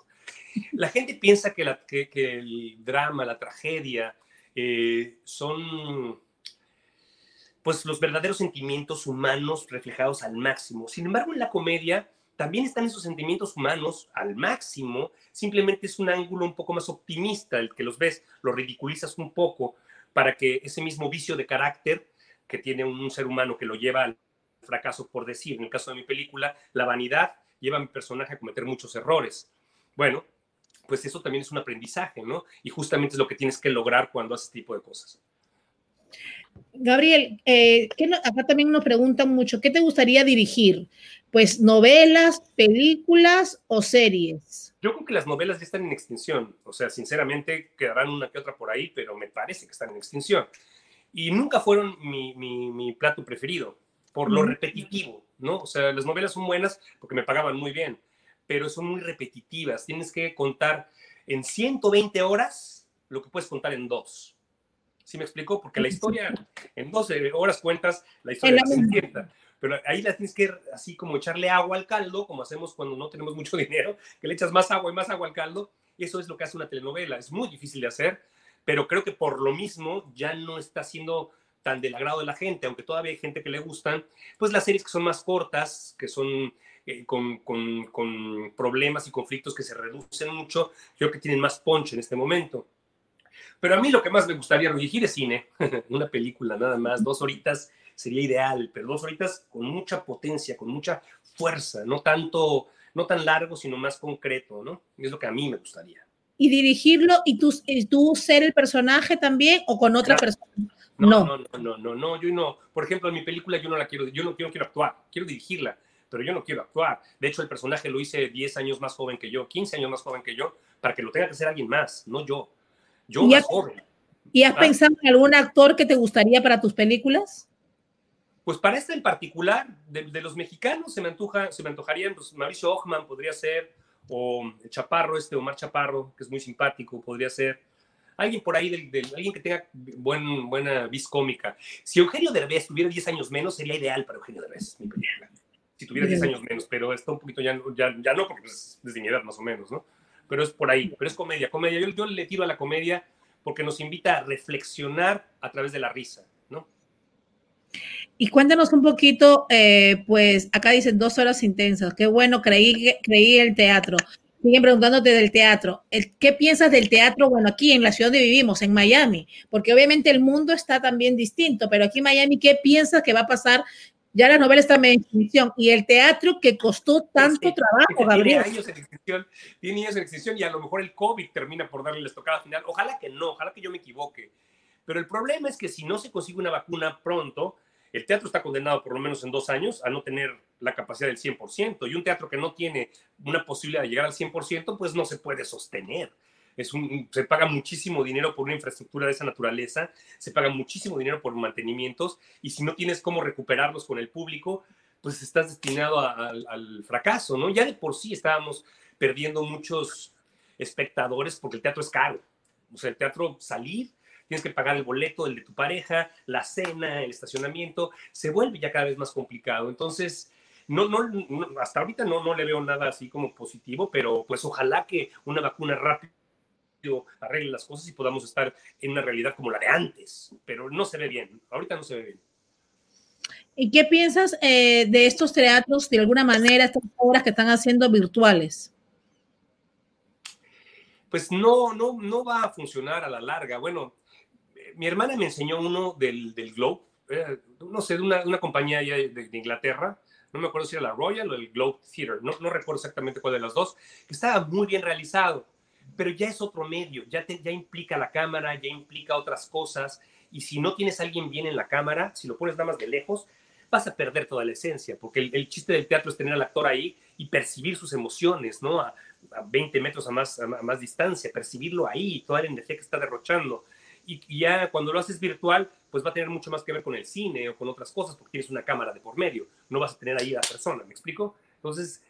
La gente piensa que, el drama, la tragedia, eh, son pues los verdaderos sentimientos humanos reflejados al máximo. Sin embargo, en la comedia también están esos sentimientos humanos al máximo, simplemente es un ángulo un poco más optimista el que los ves, los ridiculizas un poco para que ese mismo vicio de carácter que tiene un ser humano que lo lleva al fracaso, por decir, en el caso de mi película, la vanidad lleva a mi personaje a cometer muchos errores. Bueno, pues eso también es un aprendizaje, ¿no? Y justamente es lo que tienes que lograr cuando haces este tipo de cosas. Gabriel, eh, acá también nos preguntan mucho, ¿qué te gustaría dirigir? Pues novelas, películas o series. Yo creo que las novelas ya están en extinción, o sea, sinceramente quedarán una que otra por ahí, pero me parece que están en extinción. Y nunca fueron mi, plato preferido, por lo repetitivo, ¿no? O sea, las novelas son buenas porque me pagaban muy bien, pero son muy repetitivas. Tienes que contar en 120 horas lo que puedes contar en dos. ¿Sí me explico? Porque la historia, en 12 horas cuentas la historia de pero ahí la tienes que así como echarle agua al caldo, como hacemos cuando no tenemos mucho dinero, que le echas más agua y más agua al caldo, y eso es lo que hace una telenovela. Es muy difícil de hacer, pero creo que por lo mismo ya no está siendo tan del agrado de la gente, aunque todavía hay gente que le gustan, pues las series que son más cortas, que son eh, con, con, problemas y conflictos que se reducen mucho, creo que tienen más punch en este momento. Pero a mí lo que más me gustaría dirigir es cine, una película nada más, dos horitas sería ideal, pero dos horitas con mucha potencia, con mucha fuerza, no tanto, no tan largo, sino más concreto, ¿no? Es lo que a mí me gustaría. ¿Y dirigirlo y tú, tú ser el personaje también o con otra persona? No, no, no, no, no, no, yo no. Por ejemplo, en mi película yo no la quiero, yo no, yo no quiero actuar, quiero dirigirla pero yo no quiero actuar. De hecho, el personaje lo hice 10 años más joven que yo, 15 años más joven que yo, para que lo tenga que hacer alguien más, no yo. Yo más joven. ¿Y has pensado en algún actor que te gustaría para tus películas? Pues para este en particular, de, los mexicanos, se me, antoja, se me antojarían, pues Mauricio Ochman podría ser, o Chaparro, este Omar Chaparro, que es muy simpático, podría ser. Alguien por ahí, del, alguien que tenga buen, buena vis cómica. Si Eugenio Derbez tuviera 10 años menos, sería ideal para Eugenio Derbez, mi película si tuviera 10 años menos, pero está un poquito ya, ya, ya no, porque pues, es mi edad más o menos, ¿no? Pero es por ahí, pero es comedia, comedia. Yo, le tiro a la comedia porque nos invita a reflexionar a través de la risa, ¿no? Y cuéntanos un poquito, eh, pues acá dicen dos horas intensas, qué bueno, creí, creí el teatro. Siguen preguntándote del teatro. ¿Qué piensas del teatro? Bueno, aquí en la ciudad donde vivimos, en Miami, porque obviamente el mundo está también distinto, pero aquí en Miami, ¿qué piensas que va a pasar ya la novela está en extinción y el teatro que costó tanto trabajo, Gabriel. Tiene años en extinción, tiene años en extinción y a lo mejor el COVID termina por darle la estocada final. Ojalá que no, ojalá que yo me equivoque. Pero el problema es que si no se consigue una vacuna pronto, el teatro está condenado por lo menos en dos años a no tener la capacidad del 100%. Y un teatro que no tiene una posibilidad de llegar al 100%, pues no se puede sostener se paga muchísimo dinero por una infraestructura de esa naturaleza, se paga muchísimo dinero por mantenimientos y si no tienes cómo recuperarlos con el público, pues estás destinado al fracaso, ¿no? Ya de por sí estábamos perdiendo muchos espectadores porque el teatro es caro. O sea, el teatro salir, tienes que pagar el boleto, el de tu pareja, la cena, el estacionamiento, se vuelve ya cada vez más complicado. Entonces, no, no, hasta ahorita no, no le veo nada así como positivo, pero pues ojalá que una vacuna rápida arregle las cosas y podamos estar en una realidad como la de antes, pero no se ve bien, ahorita no se ve bien. ¿Y qué piensas eh, de estos teatros, de alguna manera, estas obras que están haciendo virtuales? Pues no, no, no va a funcionar a la larga. Bueno, eh, mi hermana me enseñó uno del, del Globe, eh, no sé, de una, una compañía de, de, Inglaterra, no me acuerdo si era la Royal o el Globe Theatre, no, no recuerdo exactamente cuál de las dos, que estaba muy bien realizado pero ya es otro medio, ya, te, ya implica la cámara, ya implica otras cosas, y si no tienes a alguien bien en la cámara, si lo pones nada más de lejos, vas a perder toda la esencia, porque el, chiste del teatro es tener al actor ahí y percibir sus emociones, ¿no? A, 20 metros a más, a más distancia, percibirlo ahí, toda la energía que está derrochando. Y, y, ya cuando lo haces virtual, pues va a tener mucho más que ver con el cine o con otras cosas, porque tienes una cámara de por medio, no vas a tener ahí a la persona, ¿me explico? Entonces,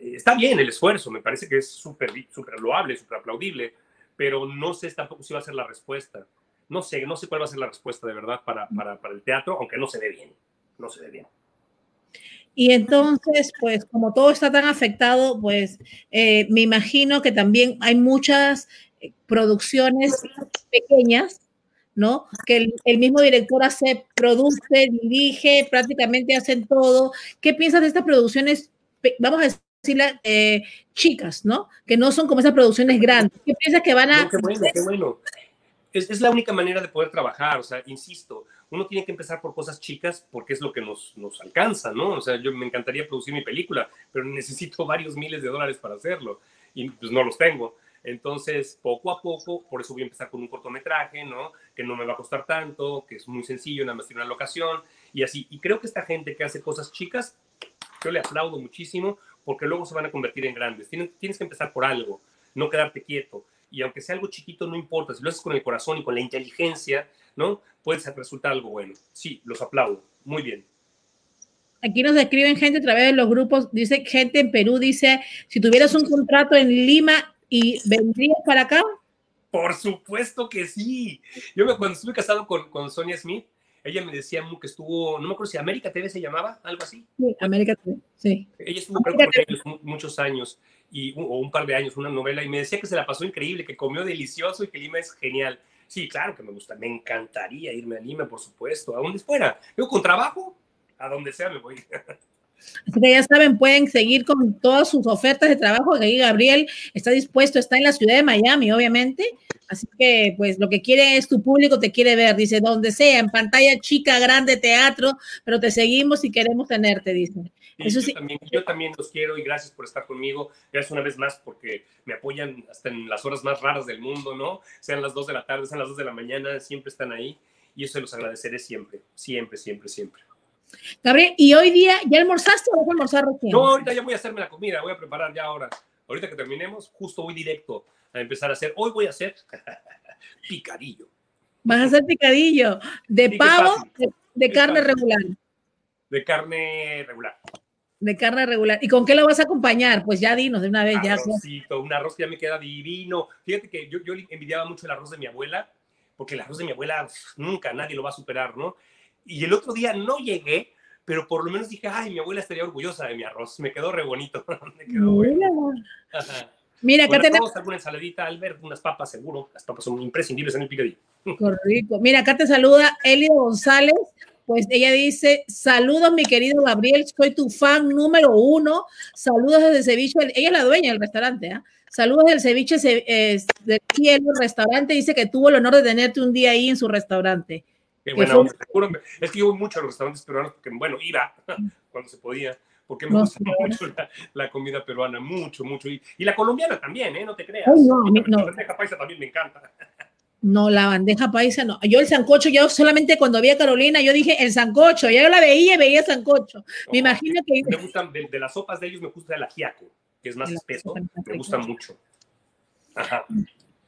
está bien el esfuerzo, me parece que es súper super loable, súper aplaudible, pero no sé tampoco si va a ser la respuesta. No sé, no sé cuál va a ser la respuesta de verdad para, para, para el teatro, aunque no se ve bien, no se ve bien. Y entonces, pues como todo está tan afectado, pues eh, me imagino que también hay muchas eh, producciones pequeñas, ¿no? Que el, el, mismo director hace, produce, dirige, prácticamente hacen todo. ¿Qué piensas de estas producciones vamos a decirle, eh, chicas, ¿no? Que no son como esas producciones grandes. ¿Qué piensas que van a...? qué bueno, qué bueno. Es, es, la única manera de poder trabajar, o sea, insisto, uno tiene que empezar por cosas chicas porque es lo que nos, nos alcanza, ¿no? O sea, yo me encantaría producir mi película, pero necesito varios miles de dólares para hacerlo y pues no los tengo. Entonces, poco a poco, por eso voy a empezar con un cortometraje, ¿no? Que no me va a costar tanto, que es muy sencillo, nada más tiene una locación y así. Y creo que esta gente que hace cosas chicas yo le aplaudo muchísimo porque luego se van a convertir en grandes. Tienes, tienes que empezar por algo, no quedarte quieto. Y aunque sea algo chiquito, no importa. Si lo haces con el corazón y con la inteligencia, ¿no? Puede resultar algo bueno. Sí, los aplaudo. Muy bien. Aquí nos escriben gente a través de los grupos. Dice gente en Perú, dice, si tuvieras un contrato en Lima y vendrías para acá. Por supuesto que sí. Yo me, cuando estuve casado con, con Sonia Smith, ella me decía que estuvo, no me acuerdo si América TV se llamaba, algo así. Sí, América TV, sí. Ella estuvo creo, ellos muchos años, y, o un par de años, una novela, y me decía que se la pasó increíble, que comió delicioso y que Lima es genial. Sí, claro que me gusta, me encantaría irme a Lima, por supuesto, a donde fuera. Yo con trabajo, a donde sea me voy. Así que ya saben, pueden seguir con todas sus ofertas de trabajo. Aquí Gabriel está dispuesto, está en la ciudad de Miami, obviamente. Así que, pues, lo que quiere es tu público, te quiere ver, dice, donde sea, en pantalla chica, grande, teatro, pero te seguimos y queremos tenerte, dice. Eso sí. Yo, también, yo también los quiero y gracias por estar conmigo. Gracias una vez más porque me apoyan hasta en las horas más raras del mundo, ¿no? Sean las dos de la tarde, sean las dos de la mañana, siempre están ahí y eso se los agradeceré siempre, siempre, siempre, siempre. Gabriel, ¿y hoy día ya almorzaste o vas a almorzar recién? No, ahorita ya voy a hacerme la comida, voy a preparar ya ahora. Ahorita que terminemos, justo voy directo a empezar a hacer. Hoy voy a hacer picadillo. Vas a hacer picadillo de pavo, de, carne regular. De carne regular. De carne regular. ¿Y con qué lo vas a acompañar? Pues ya dinos de una vez. Arrocito, ya. un arroz que ya me queda divino. Fíjate que yo, yo envidiaba mucho el arroz de mi abuela, porque el arroz de mi abuela nunca nadie lo va a superar, ¿no? Y el otro día no llegué, pero por lo menos dije, ay, mi abuela estaría orgullosa de mi arroz. Me quedó re bonito. Me quedó bueno. Mira, acá tenemos alguna ensaladita, Albert, unas papas, seguro. Las papas son imprescindibles en el picadillo. Correcto. Mira, acá te saluda Elio González. Pues ella dice, saludos mi querido Gabriel, soy tu fan número uno. Saludos desde Ceviche. Ella es la dueña del restaurante, ¿eh? Saludos del Ceviche eh, del Cielo Restaurante. Dice que tuvo el honor de tenerte un día ahí en su restaurante. Qué es que yo voy mucho a los restaurantes peruanos porque, bueno, iba cuando se podía, porque me gusta mucho la, comida peruana, mucho, mucho. Y, la colombiana también, ¿eh? No te creas. no, La bandeja paisa también me encanta. No, la bandeja paisa no. Yo el sancocho, yo solamente cuando vi a Carolina, yo dije el sancocho, ya yo la veía y veía sancocho. me imagino que... Me gustan, de, las sopas de ellos me gusta el ajiaco, que es más espeso, me gusta mucho. Ajá.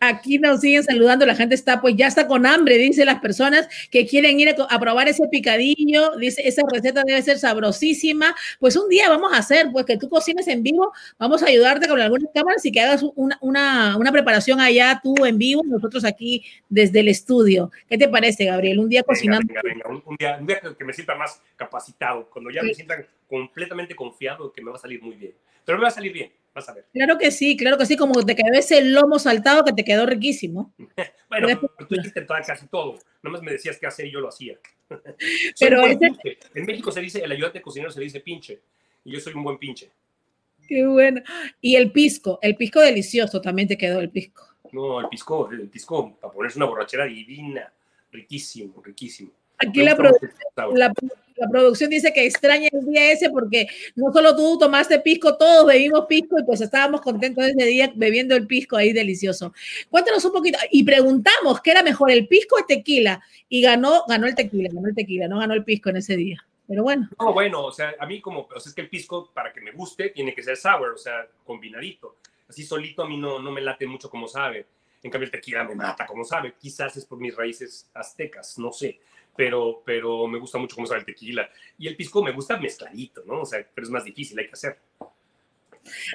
Aquí nos siguen saludando, la gente está, pues ya está con hambre, dice las personas que quieren ir a, probar ese picadillo, dice, esa receta debe ser sabrosísima. Pues un día vamos a hacer, pues que tú cocines en vivo, vamos a ayudarte con algunas cámaras y que hagas una, una, una preparación allá tú en vivo, nosotros aquí desde el estudio. ¿Qué te parece, Gabriel? Un día cocinando. Venga, venga, un, día, un día que me sienta más capacitado, cuando ya me sienta completamente confiado que me va a salir muy bien. Pero me va a salir bien, vas a ver. Claro que sí, claro que sí, como te quedó ese lomo saltado que te quedó riquísimo. bueno, tú hiciste casi todo, nomás me decías qué hacer y yo lo hacía. Pero En México se dice, el ayudante cocinero se dice pinche, y yo soy un buen pinche. Qué bueno. Y el pisco, el pisco delicioso también te quedó el pisco. No, el pisco, el pisco, para ponerse una borrachera divina, riquísimo, riquísimo. Aquí la, la, producción dice que extraña el día ese porque no solo tú tomaste pisco, todos bebimos pisco y pues estábamos contentos ese día bebiendo el pisco ahí delicioso. Cuéntanos un poquito y preguntamos qué era mejor, el pisco o tequila y ganó, ganó el tequila, ganó el tequila, no ganó el pisco en ese día. Pero bueno. No, bueno, o sea, a mí como, o es que el pisco para que me guste tiene que ser sour, o sea, combinadito. Así solito a mí no, no me late mucho como sabe. En cambio, el tequila me mata como sabe. Quizás es por mis raíces aztecas, no sé pero, pero me gusta mucho cómo sabe el tequila. Y el pisco me gusta mezcladito, ¿no? O sea, pero es más difícil, hay que hacer.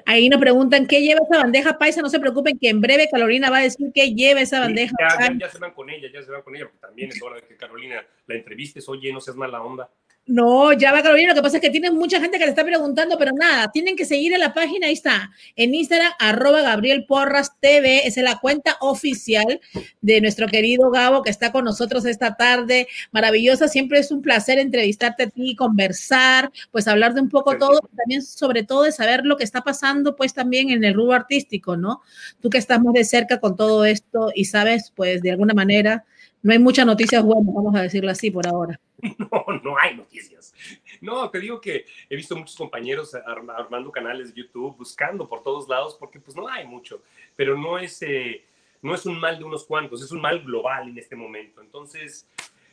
Ahí nos preguntan qué lleva esa bandeja paisa. No se preocupen que en breve Carolina va a decir qué lleva esa bandeja. ya, ya, se van con ella, ya se van con ella, porque también es hora de que Carolina la entrevistes. Oye, no seas mala onda. No, ya va Carolina. Lo que pasa es que tienen mucha gente que le está preguntando, pero nada, tienen que seguir en la página. Ahí está, en Instagram, arroba Gabriel Porras TV. Esa es la cuenta oficial de nuestro querido Gabo que está con nosotros esta tarde. Maravillosa. Siempre es un placer entrevistarte a ti, conversar, pues hablar de un poco todo, también sobre todo de saber lo que está pasando, pues también en el rubro artístico, ¿no? Tú que estás muy de cerca con todo esto y sabes, pues de alguna manera, no hay muchas noticias buenas, vamos a decirlo así por ahora. No, no hay noticias. No, te digo que he visto muchos compañeros armando canales de YouTube, buscando por todos lados, porque pues no hay mucho, pero no es, eh, no es un mal de unos cuantos, es un mal global en este momento. Entonces,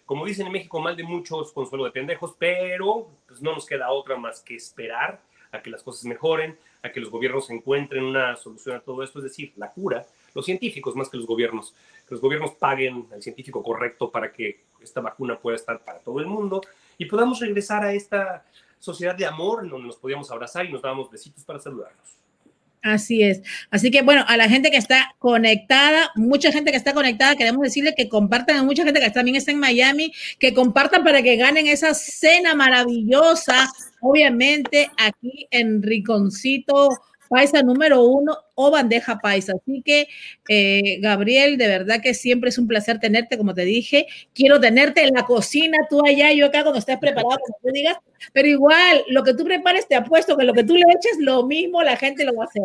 como dicen en México, mal de muchos, consuelo de pendejos, pero pues no nos queda otra más que esperar a que las cosas mejoren, a que los gobiernos encuentren una solución a todo esto, es decir, la cura, los científicos más que los gobiernos, que los gobiernos paguen al científico correcto para que esta vacuna pueda estar para todo el mundo y podamos regresar a esta sociedad de amor en donde nos podíamos abrazar y nos dábamos besitos para saludarnos. Así es. Así que bueno, a la gente que está conectada, mucha gente que está conectada, queremos decirle que compartan, a mucha gente que también está en Miami, que compartan para que ganen esa cena maravillosa, obviamente aquí en Riconcito paisa número uno o bandeja paisa. Así que, eh, Gabriel, de verdad que siempre es un placer tenerte, como te dije. Quiero tenerte en la cocina, tú allá, yo acá, cuando estés preparado, como tú digas. Pero igual, lo que tú prepares, te apuesto que lo que tú le eches, lo mismo la gente lo va a hacer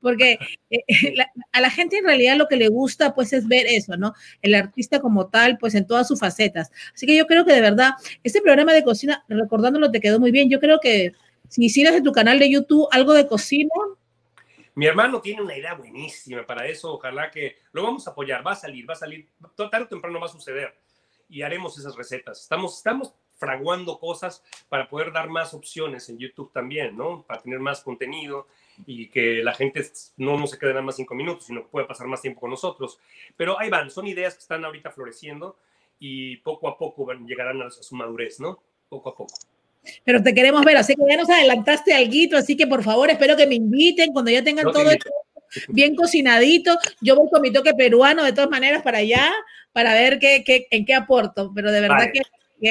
porque eh, a la gente en realidad lo que le gusta pues es ver eso, ¿no? El artista como tal, pues en todas sus facetas. Así que yo creo que de verdad, este programa de cocina, recordándolo, te quedó muy bien. Yo creo que si hicieras en tu canal de YouTube algo de cocina, mi hermano tiene una idea buenísima para eso. Ojalá que lo vamos a apoyar. Va a salir, va a salir. Tarde o temprano va a suceder. Y haremos esas recetas. Estamos, estamos fraguando cosas para poder dar más opciones en YouTube también, ¿no? Para tener más contenido y que la gente no, no se quede nada más cinco minutos, sino que pueda pasar más tiempo con nosotros. Pero ahí van, son ideas que están ahorita floreciendo y poco a poco llegarán a su madurez, ¿no? Poco a poco. Pero te queremos ver, así que ya nos adelantaste algo, así que por favor espero que me inviten cuando ya tengan todo esto bien cocinadito. Yo voy con mi toque peruano de todas maneras para allá, para ver qué, qué en qué aporto. Pero de verdad que,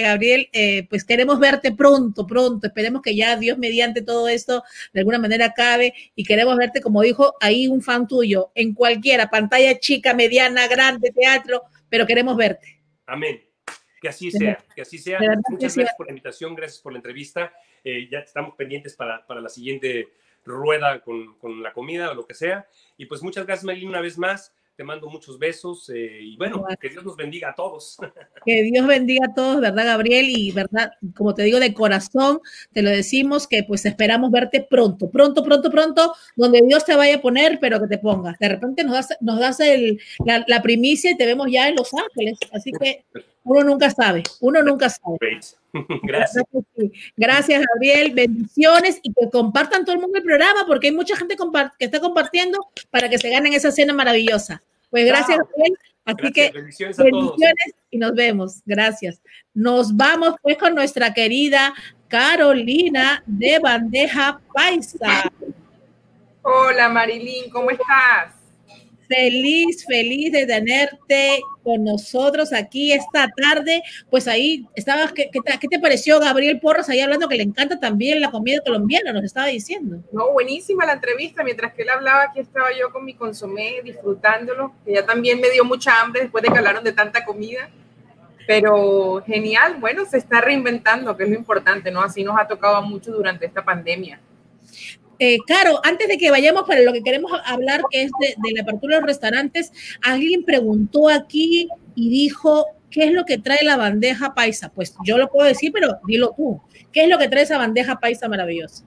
Gabriel, eh, pues queremos verte pronto, pronto. Esperemos que ya Dios mediante todo esto de alguna manera acabe y queremos verte, como dijo ahí un fan tuyo, en cualquiera, pantalla chica, mediana, grande, teatro, pero queremos verte. Amén. Que así sea, que así sea. Muchas gracias por la invitación, gracias por la entrevista. Eh, ya estamos pendientes para, para la siguiente rueda con, con, la comida o lo que sea. Y pues muchas gracias, Marilyn, una vez más. Te mando muchos besos eh, y bueno, que Dios nos bendiga a todos. Que Dios bendiga a todos, ¿verdad, Gabriel? Y verdad, como te digo de corazón, te lo decimos que pues esperamos verte pronto, pronto, pronto, pronto, donde Dios te vaya a poner, pero que te ponga. De repente nos das, nos das el, la, la primicia y te vemos ya en Los Ángeles. Así que uno nunca sabe, uno nunca sabe. Gracias. Gracias, Gabriel. Bendiciones y que compartan todo el mundo el programa porque hay mucha gente que está compartiendo para que se ganen esa cena maravillosa. Pues gracias, Así que bendiciones, bendiciones y nos vemos. Gracias. Nos vamos pues con nuestra querida Carolina de Bandeja Paisa. Hola Marilyn, ¿cómo estás? Feliz, feliz de tenerte con nosotros aquí esta tarde. Pues ahí estabas, ¿qué, te pareció Gabriel Porras ahí hablando que le encanta también la comida colombiana? Nos estaba diciendo. No, buenísima la entrevista. Mientras que él hablaba, aquí estaba yo con mi consomé disfrutándolo, que ya también me dio mucha hambre después de que hablaron de tanta comida. Pero genial, bueno, se está reinventando, que es lo importante, ¿no? Así nos ha tocado mucho durante esta pandemia. Eh, Caro, antes de que vayamos para lo que queremos hablar, que es de, la apertura de los restaurantes, alguien preguntó aquí y dijo, ¿qué es lo que trae la bandeja paisa? Pues yo lo puedo decir, pero dilo tú. ¿Qué es lo que trae esa bandeja paisa maravillosa?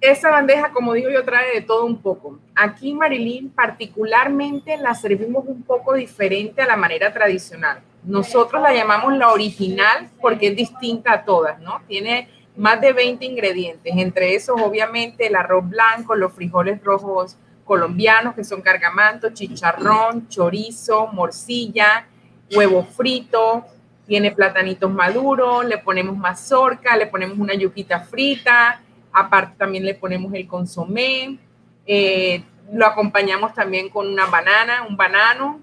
Esa bandeja, como digo yo, trae de todo un poco. Aquí, Marilyn, particularmente la servimos un poco diferente a la manera tradicional. Nosotros la llamamos la original porque es distinta a todas, ¿no? Tiene más de 20 ingredientes, entre esos obviamente el arroz blanco, los frijoles rojos colombianos que son cargamanto, chicharrón, chorizo, morcilla, huevo frito, tiene platanitos maduros, le ponemos mazorca, le ponemos una yuquita frita, aparte también le ponemos el consomé, eh, lo acompañamos también con una banana, un banano,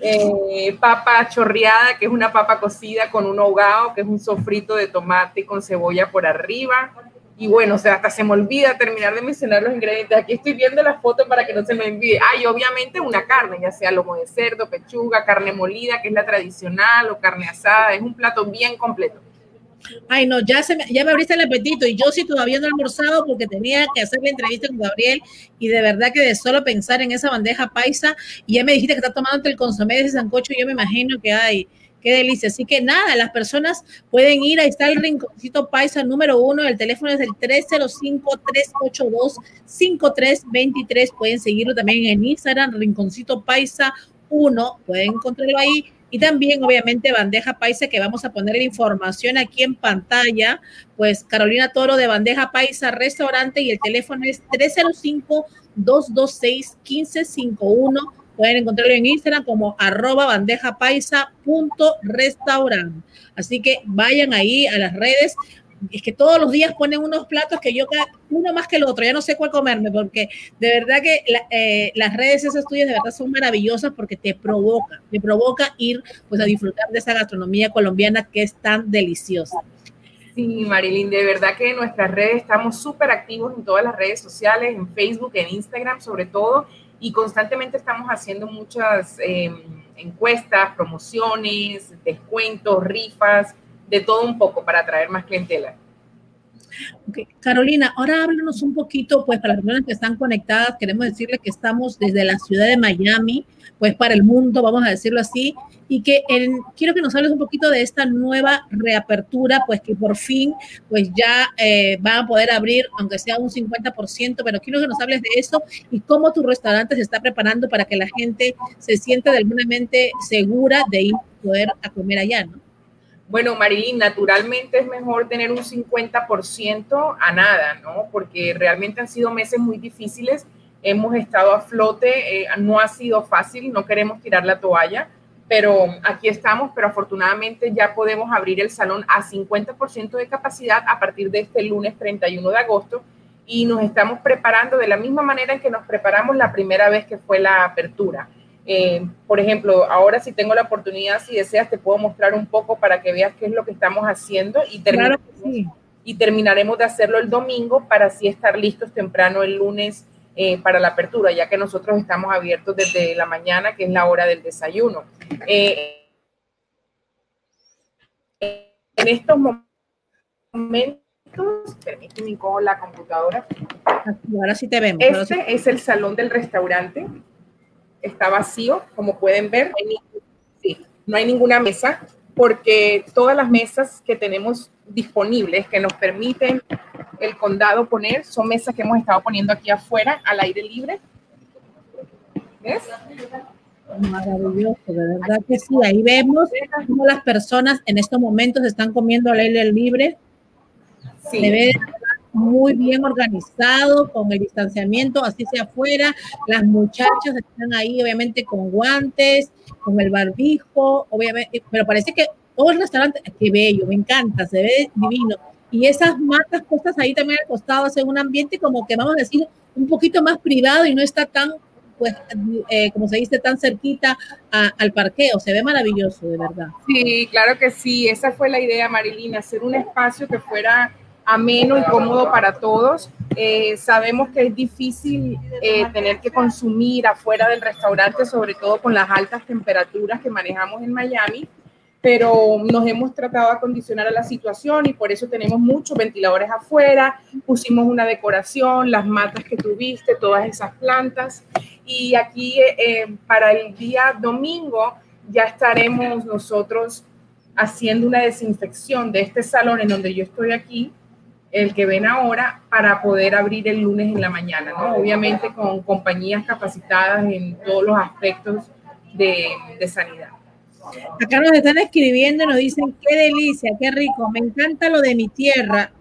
eh, papa chorreada, que es una papa cocida con un ahogado, que es un sofrito de tomate con cebolla por arriba. Y bueno, o sea, hasta se me olvida terminar de mencionar los ingredientes. Aquí estoy viendo la foto para que no se me olvide. Ah, y obviamente una carne, ya sea lomo de cerdo, pechuga, carne molida, que es la tradicional, o carne asada. Es un plato bien completo. Ay, no, ya, se me, ya me abriste el apetito y yo sí todavía no he almorzado porque tenía que hacer la entrevista con Gabriel y de verdad que de solo pensar en esa bandeja paisa y ya me dijiste que está tomando el consomé de ese sancocho yo me imagino que hay, qué delicia. Así que nada, las personas pueden ir, ahí está el rinconcito paisa número uno, el teléfono es el 305-382-5323, pueden seguirlo también en Instagram, rinconcito paisa 1, pueden encontrarlo ahí y también, obviamente, bandeja paisa, que vamos a poner la información aquí en pantalla. Pues Carolina Toro de Bandeja Paisa Restaurante y el teléfono es 305-226-1551. Pueden encontrarlo en Instagram como arroba bandeja paisa punto restaurante. Así que vayan ahí a las redes es que todos los días ponen unos platos que yo, uno más que el otro, ya no sé cuál comerme, porque de verdad que eh, las redes, esos estudios de verdad son maravillosas porque te provoca, te provoca ir pues a disfrutar de esa gastronomía colombiana que es tan deliciosa. Sí, Marilyn, de verdad que en nuestras redes estamos súper activos en todas las redes sociales, en Facebook, en Instagram sobre todo, y constantemente estamos haciendo muchas em, encuestas, promociones, descuentos, rifas, de todo un poco para atraer más clientela. Carolina, ahora háblanos un poquito, pues para las personas que están conectadas, queremos decirle que estamos desde la ciudad de Miami, pues para el mundo, vamos a decirlo así, y que quiero que nos hables un poquito de esta nueva reapertura, pues que por fin, pues ya eh, van a poder abrir, aunque sea un 50%, pero quiero que nos hables de eso y cómo tu restaurante se está preparando para que la gente se sienta de alguna mente segura de ir poder a comer allá, ¿no? Bueno, Marilyn, naturalmente es mejor tener un 50% a nada, ¿no? Porque realmente han sido meses muy difíciles, hemos estado a flote, eh, no ha sido fácil, no queremos tirar la toalla, pero aquí estamos, pero afortunadamente ya podemos abrir el salón a 50% de capacidad a partir de este lunes 31 de agosto y nos estamos preparando de la misma manera en que nos preparamos la primera vez que fue la apertura. Eh, por ejemplo, ahora si tengo la oportunidad, si deseas, te puedo mostrar un poco para que veas qué es lo que estamos haciendo y, y terminaremos de hacerlo el domingo para así estar listos temprano el lunes eh, para la apertura, ya que nosotros estamos abiertos desde la mañana, que es la hora del desayuno. Eh, en estos momentos, permíteme con la computadora. Ahora sí te vemos. Este es el salón del restaurante está vacío, como pueden ver. Sí, no hay ninguna mesa porque todas las mesas que tenemos disponibles que nos permiten el condado poner son mesas que hemos estado poniendo aquí afuera al aire libre. ¿Ves? Maravilloso, de verdad que sí. Ahí vemos cómo las personas en estos momentos están comiendo al aire libre. Sí. Muy bien organizado, con el distanciamiento, así sea afuera. Las muchachas están ahí, obviamente, con guantes, con el barbijo, obviamente, pero parece que todo el restaurante, qué bello, me encanta, se ve divino. Y esas matas puestas ahí también al costado hacen un ambiente como que vamos a decir un poquito más privado y no está tan, pues, eh, como se dice, tan cerquita al parqueo. Se ve maravilloso, de verdad. Sí, claro que sí. Esa fue la idea, Marilina, hacer un espacio que fuera ameno y cómodo para todos. Eh, sabemos que es difícil eh, tener que consumir afuera del restaurante, sobre todo con las altas temperaturas que manejamos en Miami, pero nos hemos tratado de acondicionar a la situación y por eso tenemos muchos ventiladores afuera, pusimos una decoración, las matas que tuviste, todas esas plantas. Y aquí eh, para el día domingo ya estaremos nosotros haciendo una desinfección de este salón en donde yo estoy aquí el que ven ahora para poder abrir el lunes en la mañana, ¿no? Obviamente con compañías capacitadas en todos los aspectos de, de sanidad. Acá nos están escribiendo, nos dicen, qué delicia, qué rico, me encanta lo de mi tierra.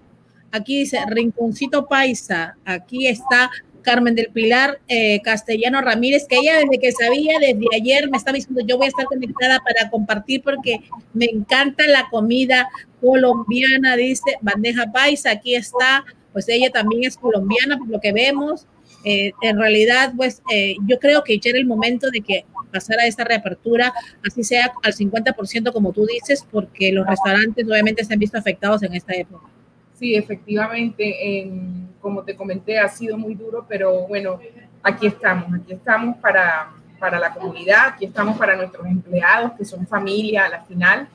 Aquí dice Rinconcito Paisa, aquí está Carmen del Pilar eh, Castellano Ramírez, que ella desde que sabía, desde ayer me estaba diciendo, yo voy a estar conectada para compartir porque me encanta la comida colombiana, dice bandeja paisa, aquí está, pues ella también es colombiana, por lo que vemos. Eh, en realidad, pues eh, yo creo que ya era el momento de que pasara esta reapertura, así sea al 50% como tú dices, porque los restaurantes obviamente se han visto afectados en esta época. Sí, efectivamente, como te comenté, ha sido muy duro, pero bueno, aquí estamos, aquí estamos para, para la comunidad, aquí estamos para nuestros empleados, que son familia a la final,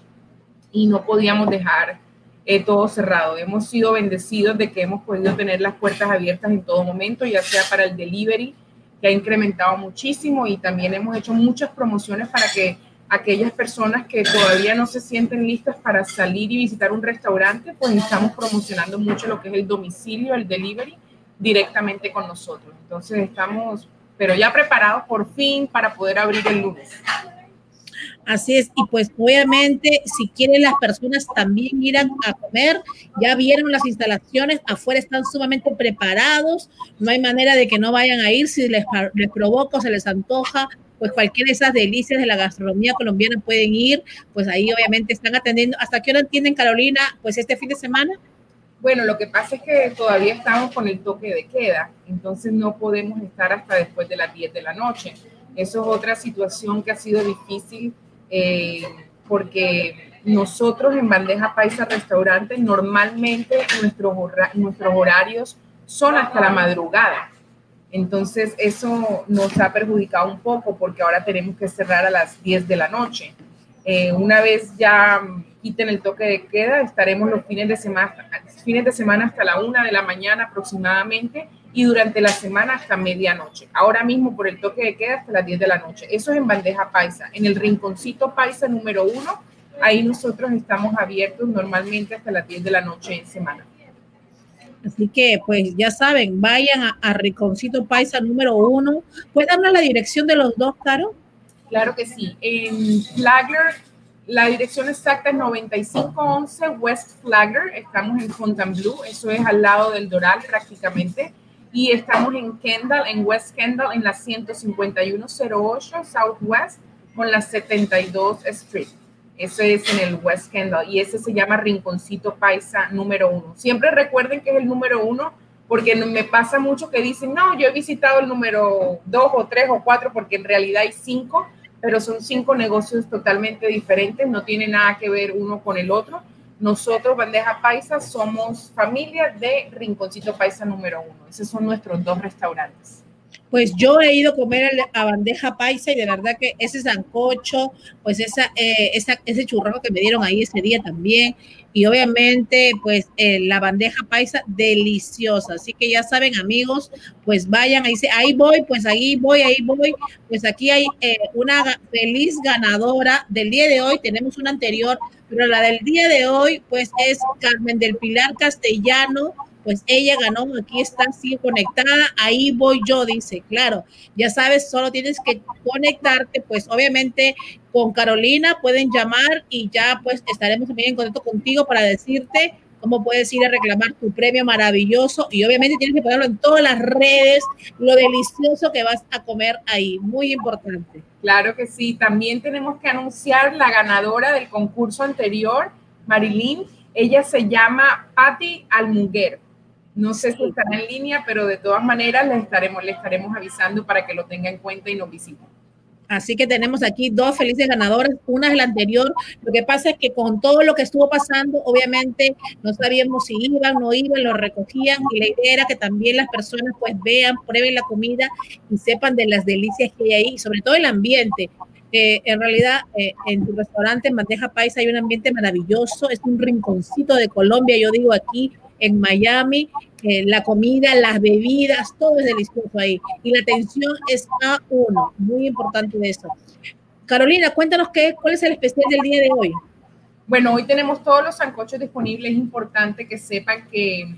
y no podíamos dejar eh, todo cerrado. Hemos sido bendecidos de que hemos podido tener las puertas abiertas en todo momento, ya sea para el delivery, que ha incrementado muchísimo, y también hemos hecho muchas promociones para que aquellas personas que todavía no se sienten listas para salir y visitar un restaurante, pues estamos promocionando mucho lo que es el domicilio, el delivery, directamente con nosotros. Entonces estamos, pero ya preparados por fin para poder abrir el lunes. Así es, y pues obviamente si quieren las personas también ir a, comer, ya vieron las instalaciones, afuera están sumamente preparados, no hay manera de que no vayan a ir, si les, les provoca o se les antoja, pues cualquiera de esas delicias de la gastronomía colombiana pueden ir, pues ahí obviamente están atendiendo. ¿Hasta qué hora entienden, Carolina, pues este fin de semana? Bueno, lo que pasa es que todavía estamos con el toque de queda, entonces no podemos estar hasta después de las 10 de la noche. Eso es otra situación que ha sido difícil eh, porque nosotros en Bandeja Paisa Restaurantes normalmente nuestros horarios son hasta la madrugada. Entonces eso nos ha perjudicado un poco porque ahora tenemos que cerrar a las 10 de la noche. Eh, una vez ya quiten el toque de queda, estaremos los fines de semana, fines de semana hasta la 1 de la mañana aproximadamente y durante la semana hasta medianoche. Ahora mismo por el toque de queda hasta las 10 de la noche. Eso es en bandeja paisa. En el rinconcito paisa número 1, ahí nosotros estamos abiertos normalmente hasta las 10 de la noche en semana. Así que, pues ya saben, vayan a, a Rinconcito Paisa número uno. ¿Puedes darnos la dirección de los dos, Caro? Claro que sí. En Flagler, la dirección exacta es 9511 West Flagler. Estamos en Fontainebleau, eso es al lado del Doral prácticamente. Y estamos en Kendall, en West Kendall, en la 15108 Southwest, con la 72 Street. Ese es en el West Kendall y ese se llama Rinconcito Paisa número uno. Siempre recuerden que es el número uno porque me pasa mucho que dicen, no, yo he visitado el número dos o tres o cuatro porque en realidad hay cinco, pero son cinco negocios totalmente diferentes, no tiene nada que ver uno con el otro. Nosotros, Bandeja Paisa, somos familia de Rinconcito Paisa número uno. Esos son nuestros dos restaurantes pues yo he ido a comer a bandeja paisa y de verdad que ese sancocho, pues esa, eh, ese churrasco que me dieron ahí ese día también, y obviamente pues eh, la bandeja paisa deliciosa. Así que ya saben amigos, pues vayan, ahí, ahí voy, pues ahí voy, ahí voy, pues aquí hay eh, una feliz ganadora del día de hoy, tenemos una anterior, pero la del día de hoy pues es Carmen del Pilar Castellano pues ella ganó, aquí está, sigue conectada, ahí voy yo, dice, claro, ya sabes, solo tienes que conectarte, pues obviamente con Carolina pueden llamar y ya pues estaremos también en contacto contigo para decirte cómo puedes ir a reclamar tu premio maravilloso y obviamente tienes que ponerlo en todas las redes, lo delicioso que vas a comer ahí, muy importante. Claro que sí, también tenemos que anunciar la ganadora del concurso anterior, Marilyn, ella se llama Patti Almuguer. No sé si estará en línea, pero de todas maneras le estaremos, le estaremos avisando para que lo tenga en cuenta y nos visite. Así que tenemos aquí dos felices ganadoras, una es la anterior. Lo que pasa es que con todo lo que estuvo pasando, obviamente no sabíamos si iban, o no iban, lo recogían y la idea era que también las personas pues vean, prueben la comida y sepan de las delicias que hay ahí, sobre todo el ambiente. Eh, en realidad, eh, en tu restaurante en Bandeja Paisa hay un ambiente maravilloso, es un rinconcito de Colombia, yo digo aquí en Miami, eh, la comida, las bebidas, todo es delicioso ahí. Y la atención es a uno, muy importante eso. Carolina, cuéntanos qué, cuál es el especial del día de hoy. Bueno, hoy tenemos todos los sancochos disponibles. Es importante que sepan que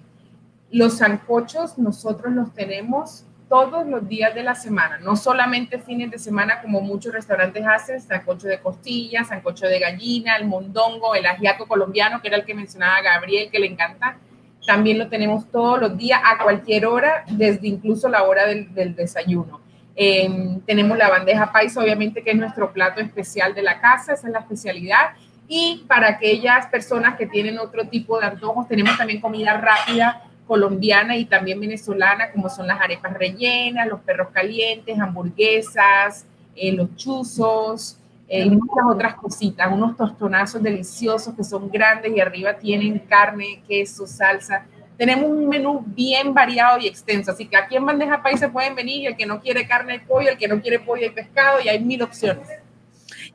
los sancochos nosotros los tenemos todos los días de la semana, no solamente fines de semana como muchos restaurantes hacen, sancocho de costilla, sancocho de gallina, el mondongo, el ajiaco colombiano, que era el que mencionaba Gabriel, que le encanta. También lo tenemos todos los días, a cualquier hora, desde incluso la hora del, desayuno. Em, tenemos la bandeja paisa, obviamente, que es nuestro plato especial de la casa, esa es la especialidad. Y para aquellas personas que tienen otro tipo de antojos, tenemos también comida rápida colombiana y también venezolana, como son las arepas rellenas, los perros calientes, hamburguesas, eh, los chuzos eh, y muchas otras cositas, unos tostonazos deliciosos que son grandes y arriba tienen carne, queso, salsa. Tenemos un menú bien variado y extenso, así que aquí en Bandeja País se pueden venir y el que no quiere carne de pollo, el que no quiere pollo y pescado y hay mil opciones.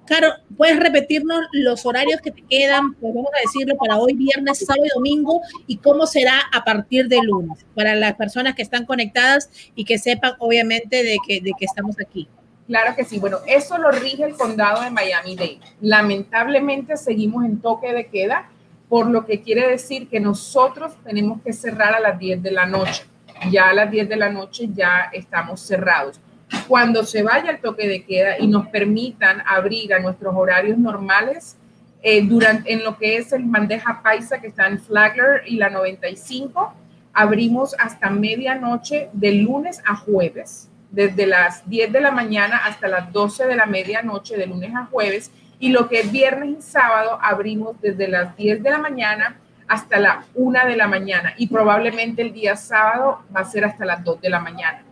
Claro, puedes repetirnos los horarios que te quedan, pues vamos a decirlo, para hoy, viernes, sábado y domingo, y cómo será a partir de lunes, para las personas que están conectadas y que sepan, obviamente, de que, de que estamos aquí. Claro que sí. Bueno, eso lo rige el condado de Miami-Dade. Lamentablemente seguimos en toque de queda, por lo que quiere decir que nosotros tenemos que cerrar a las 10 de la noche. Ya a las 10 de la noche ya estamos cerrados cuando se vaya el toque de queda y nos permitan abrir a nuestros horarios normales, eh, durante, en lo que es el bandeja paisa que está en Flagler y la 95, abrimos hasta medianoche de lunes a jueves, desde las 10 de la mañana hasta las 12 de la medianoche de lunes a jueves, y lo que es viernes y sábado abrimos desde las 10 de la mañana hasta la 1 de la mañana y probablemente el día sábado va a ser hasta las 2 de la mañana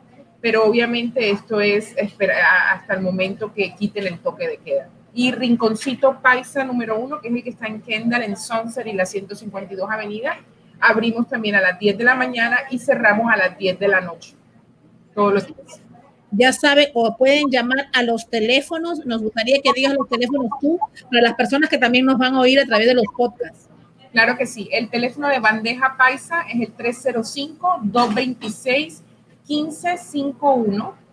pero obviamente esto es hasta el momento que quiten el toque de queda. Y Rinconcito Paisa número uno, que es el que está en Kendall, en Sunset y la 152 Avenida, abrimos también a las 10 de la mañana y cerramos a las 10 de la noche, todos los días. Ya saben, o pueden llamar a los teléfonos, nos gustaría que digas los teléfonos tú, para las personas que también nos van a oír a través de los podcasts. Claro que sí, el teléfono de bandeja paisa es el 305 226 1551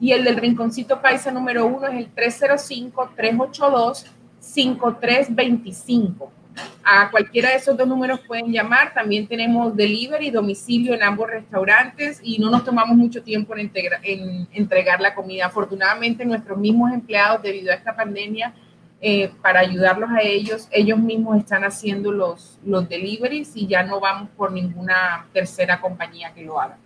y el del Rinconcito Paisa número uno es el 305-382-5325. A cualquiera de esos dos números pueden llamar. También tenemos delivery, domicilio en ambos restaurantes y no nos tomamos mucho tiempo en, en entregar la comida. Afortunadamente, nuestros mismos empleados, debido a esta pandemia, eh, para ayudarlos a ellos, ellos mismos están haciendo los, los deliveries y ya no vamos por ninguna tercera compañía que lo haga.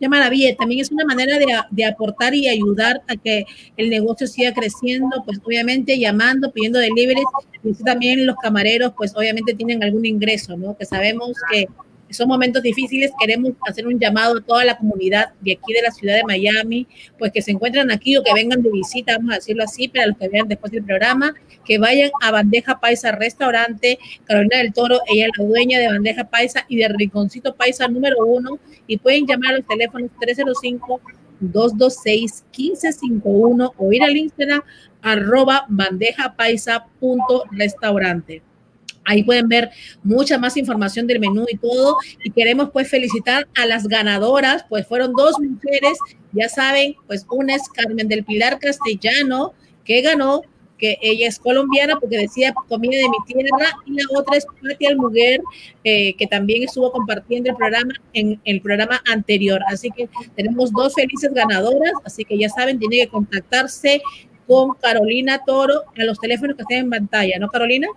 Qué maravilla. También es una manera de, de, aportar y ayudar a que el negocio siga creciendo, pues obviamente llamando, pidiendo deliveries. Y también los camareros, pues obviamente tienen algún ingreso, ¿no? Que sabemos que son momentos difíciles, queremos hacer un llamado a toda la comunidad de aquí de la ciudad de Miami, pues que se encuentran aquí o que vengan de visita, vamos a decirlo así, para los que vean después del programa, que vayan a Bandeja Paisa Restaurante, Carolina del Toro, ella es la dueña de Bandeja Paisa y de Rinconcito Paisa número uno, y pueden llamar a los teléfonos 305 226 1551 o ir al Instagram arroba bandejapaisa.restaurante. Ahí pueden ver mucha más información del menú y todo. Y queremos pues felicitar a las ganadoras, pues fueron dos mujeres, ya saben, pues una es Carmen del Pilar Castellano, que ganó, que ella es colombiana porque decía comida de mi tierra, y la otra es Patti Almuguer, eh, que también estuvo compartiendo el programa en el programa anterior. Así que tenemos dos felices ganadoras, así que ya saben, tienen que contactarse con Carolina Toro a los teléfonos que estén en pantalla, ¿no, Carolina?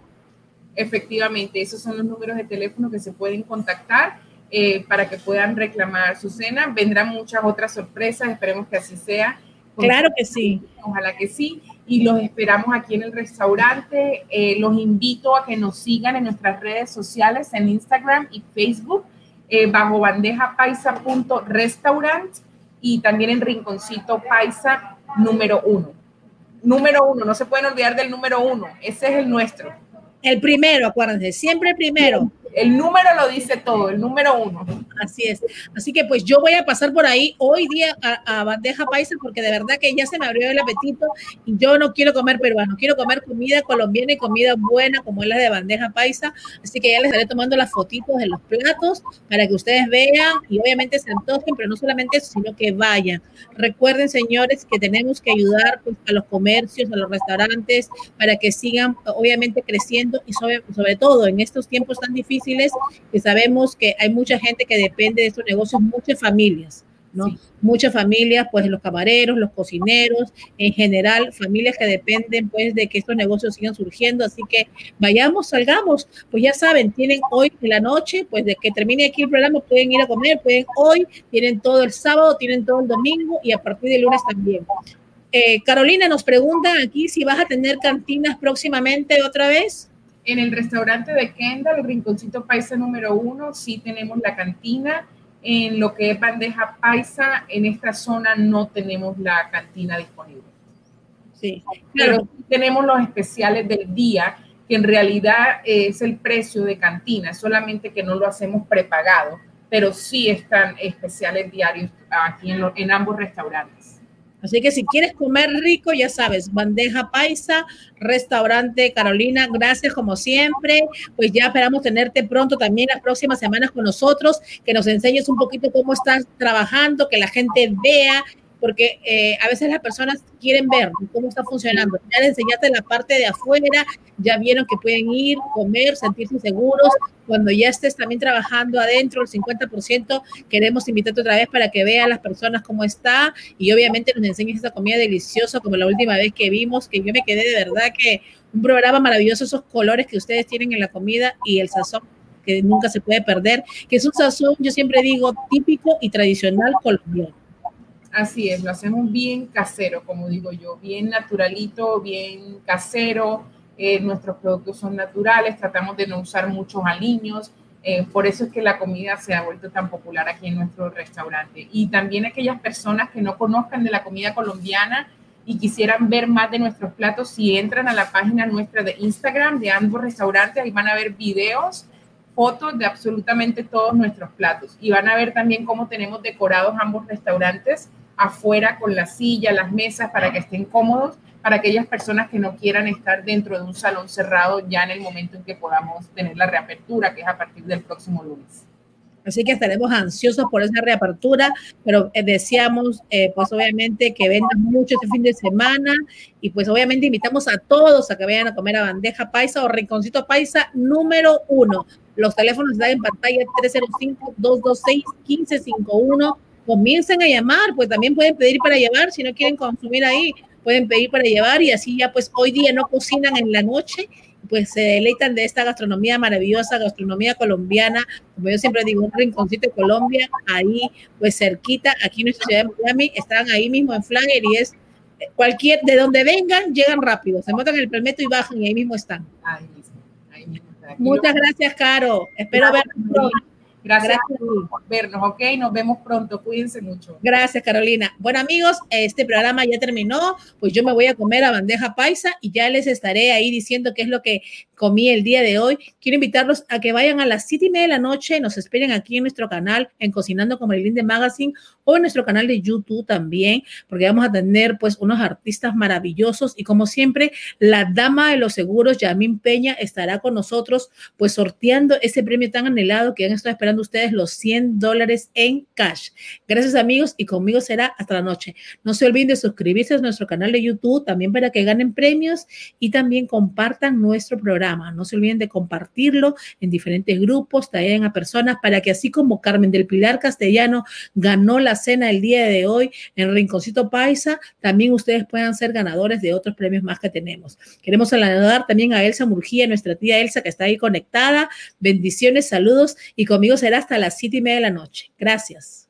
Efectivamente, esos son los números de teléfono que se pueden contactar eh, para que puedan reclamar su cena. Vendrán muchas otras sorpresas, esperemos que así sea. Claro que sí. Ojalá que sí. Y los esperamos aquí en el restaurante. Eh, los invito a que nos sigan en nuestras redes sociales, en Instagram y Facebook, eh, bajo bandejapaisa.restaurant y también en Rinconcito Paisa número uno. Número uno, no se pueden olvidar del número uno. Ese es el nuestro. El primero, acuérdense, siempre el primero. El número lo dice todo, el número uno. Así es. Así que pues yo voy a pasar por ahí hoy día a, bandeja paisa porque de verdad que ya se me abrió el apetito y yo no quiero comer peruano, quiero comer comida colombiana y comida buena como es la de bandeja paisa. Así que ya les estaré tomando las fotitos de los platos para que ustedes vean y obviamente se antojen, pero no solamente eso, sino que vayan. Recuerden, señores, que tenemos que ayudar pues, a los comercios, a los restaurantes para que sigan obviamente creciendo y sobre, sobre todo en estos tiempos tan difíciles que sabemos que hay mucha gente que depende de estos negocios, muchas familias, ¿no? Muchas familias, pues los camareros, los cocineros, en general, familias que dependen pues de que estos negocios sigan surgiendo, así que vayamos, salgamos, pues ya saben, tienen hoy en la noche, pues de que termine aquí el programa pueden ir a comer, pueden hoy, tienen todo el sábado, tienen todo el domingo y a partir del lunes también. Eh, Carolina nos pregunta aquí si vas a tener cantinas próximamente otra vez. En el restaurante de Kendall, el Rinconcito Paisa número uno, sí tenemos la cantina. En lo que es bandeja paisa, en esta zona no tenemos la cantina disponible. Sí, pero tenemos los especiales del día, que en realidad es el precio de cantina, solamente que no lo hacemos prepagado, pero sí están especiales diarios aquí en, en ambos restaurantes. Así que si quieres comer rico, ya sabes, bandeja paisa, restaurante Carolina, gracias como siempre. Pues ya esperamos tenerte pronto también las próximas semanas con nosotros, que nos enseñes un poquito cómo estás trabajando, que la gente vea porque eh, a veces las personas quieren ver cómo está funcionando. Ya les enseñaste la parte de afuera, ya vieron que pueden ir, comer, sentirse seguros. Cuando ya estés también trabajando adentro, el 50%, queremos invitarte otra vez para que vean las personas cómo está y obviamente nos enseñes esa comida deliciosa como la última vez que vimos, que yo me quedé de verdad que un programa maravilloso, esos colores que ustedes tienen en la comida y el sazón que nunca se puede perder, que es un sazón, yo siempre digo, típico y tradicional colombiano. Así es, lo hacemos bien casero, como digo yo, bien naturalito, bien casero. Eh, nuestros productos son naturales, tratamos de no usar muchos aliños. Eh, por eso es que la comida se ha vuelto tan popular aquí en nuestro restaurante. Y también aquellas personas que no conozcan de la comida colombiana y quisieran ver más de nuestros platos, si entran a la página nuestra de Instagram de ambos restaurantes, ahí van a ver videos, fotos de absolutamente todos nuestros platos. Y van a ver también cómo tenemos decorados ambos restaurantes afuera con la silla, las mesas, para que estén cómodos, para aquellas personas que no quieran estar dentro de un salón cerrado ya en el momento en que podamos tener la reapertura, que es a partir del próximo lunes. Así que estaremos ansiosos por esa reapertura, pero eh, deseamos, eh, pues obviamente, que vendan mucho este fin de semana y pues obviamente invitamos a todos a que vayan a comer a bandeja paisa o rinconcito paisa número uno. Los teléfonos están en pantalla 305-226-1551 comiencen a llamar, pues también pueden pedir para llevar, si no quieren consumir ahí, pueden pedir para llevar y así ya pues hoy día no cocinan en la noche, pues se deleitan de esta gastronomía maravillosa, gastronomía colombiana, como yo siempre digo, un rinconcito de Colombia, ahí pues cerquita, aquí en nuestra ciudad de Miami, están ahí mismo en Flagler y es cualquier, de donde vengan, llegan rápido, se montan en el permeto y bajan y ahí mismo están. Ahí mismo, ahí mismo. Muchas gracias, Caro. Espero verlos. Gracias, por vernos, ¿ok? Nos vemos pronto, cuídense mucho. Gracias, Carolina. Bueno, amigos, este programa ya terminó, pues yo me voy a comer a bandeja paisa y ya les estaré ahí diciendo qué es lo que comí el día de hoy. Quiero invitarlos a que vayan a las siete y media de la noche, nos esperen aquí en nuestro canal, en Cocinando con Marilyn de Magazine, o en nuestro canal de YouTube también, porque vamos a tener pues unos artistas maravillosos y como siempre, la dama de los seguros, Yamín Peña, estará con nosotros pues sorteando ese premio tan anhelado que han estado esperando ustedes los 100 dólares en cash. Gracias amigos y conmigo será hasta la noche. No se olviden de suscribirse a nuestro canal de YouTube también para que ganen premios y también compartan nuestro programa. No se olviden de compartirlo en diferentes grupos, también a personas para que así como Carmen del Pilar Castellano ganó la cena el día de hoy en Rinconcito Paisa, también ustedes puedan ser ganadores de otros premios más que tenemos. Queremos saludar también a Elsa Murgía, nuestra tía Elsa que está ahí conectada. Bendiciones, saludos y conmigo será hasta las siete y media de la noche. Gracias.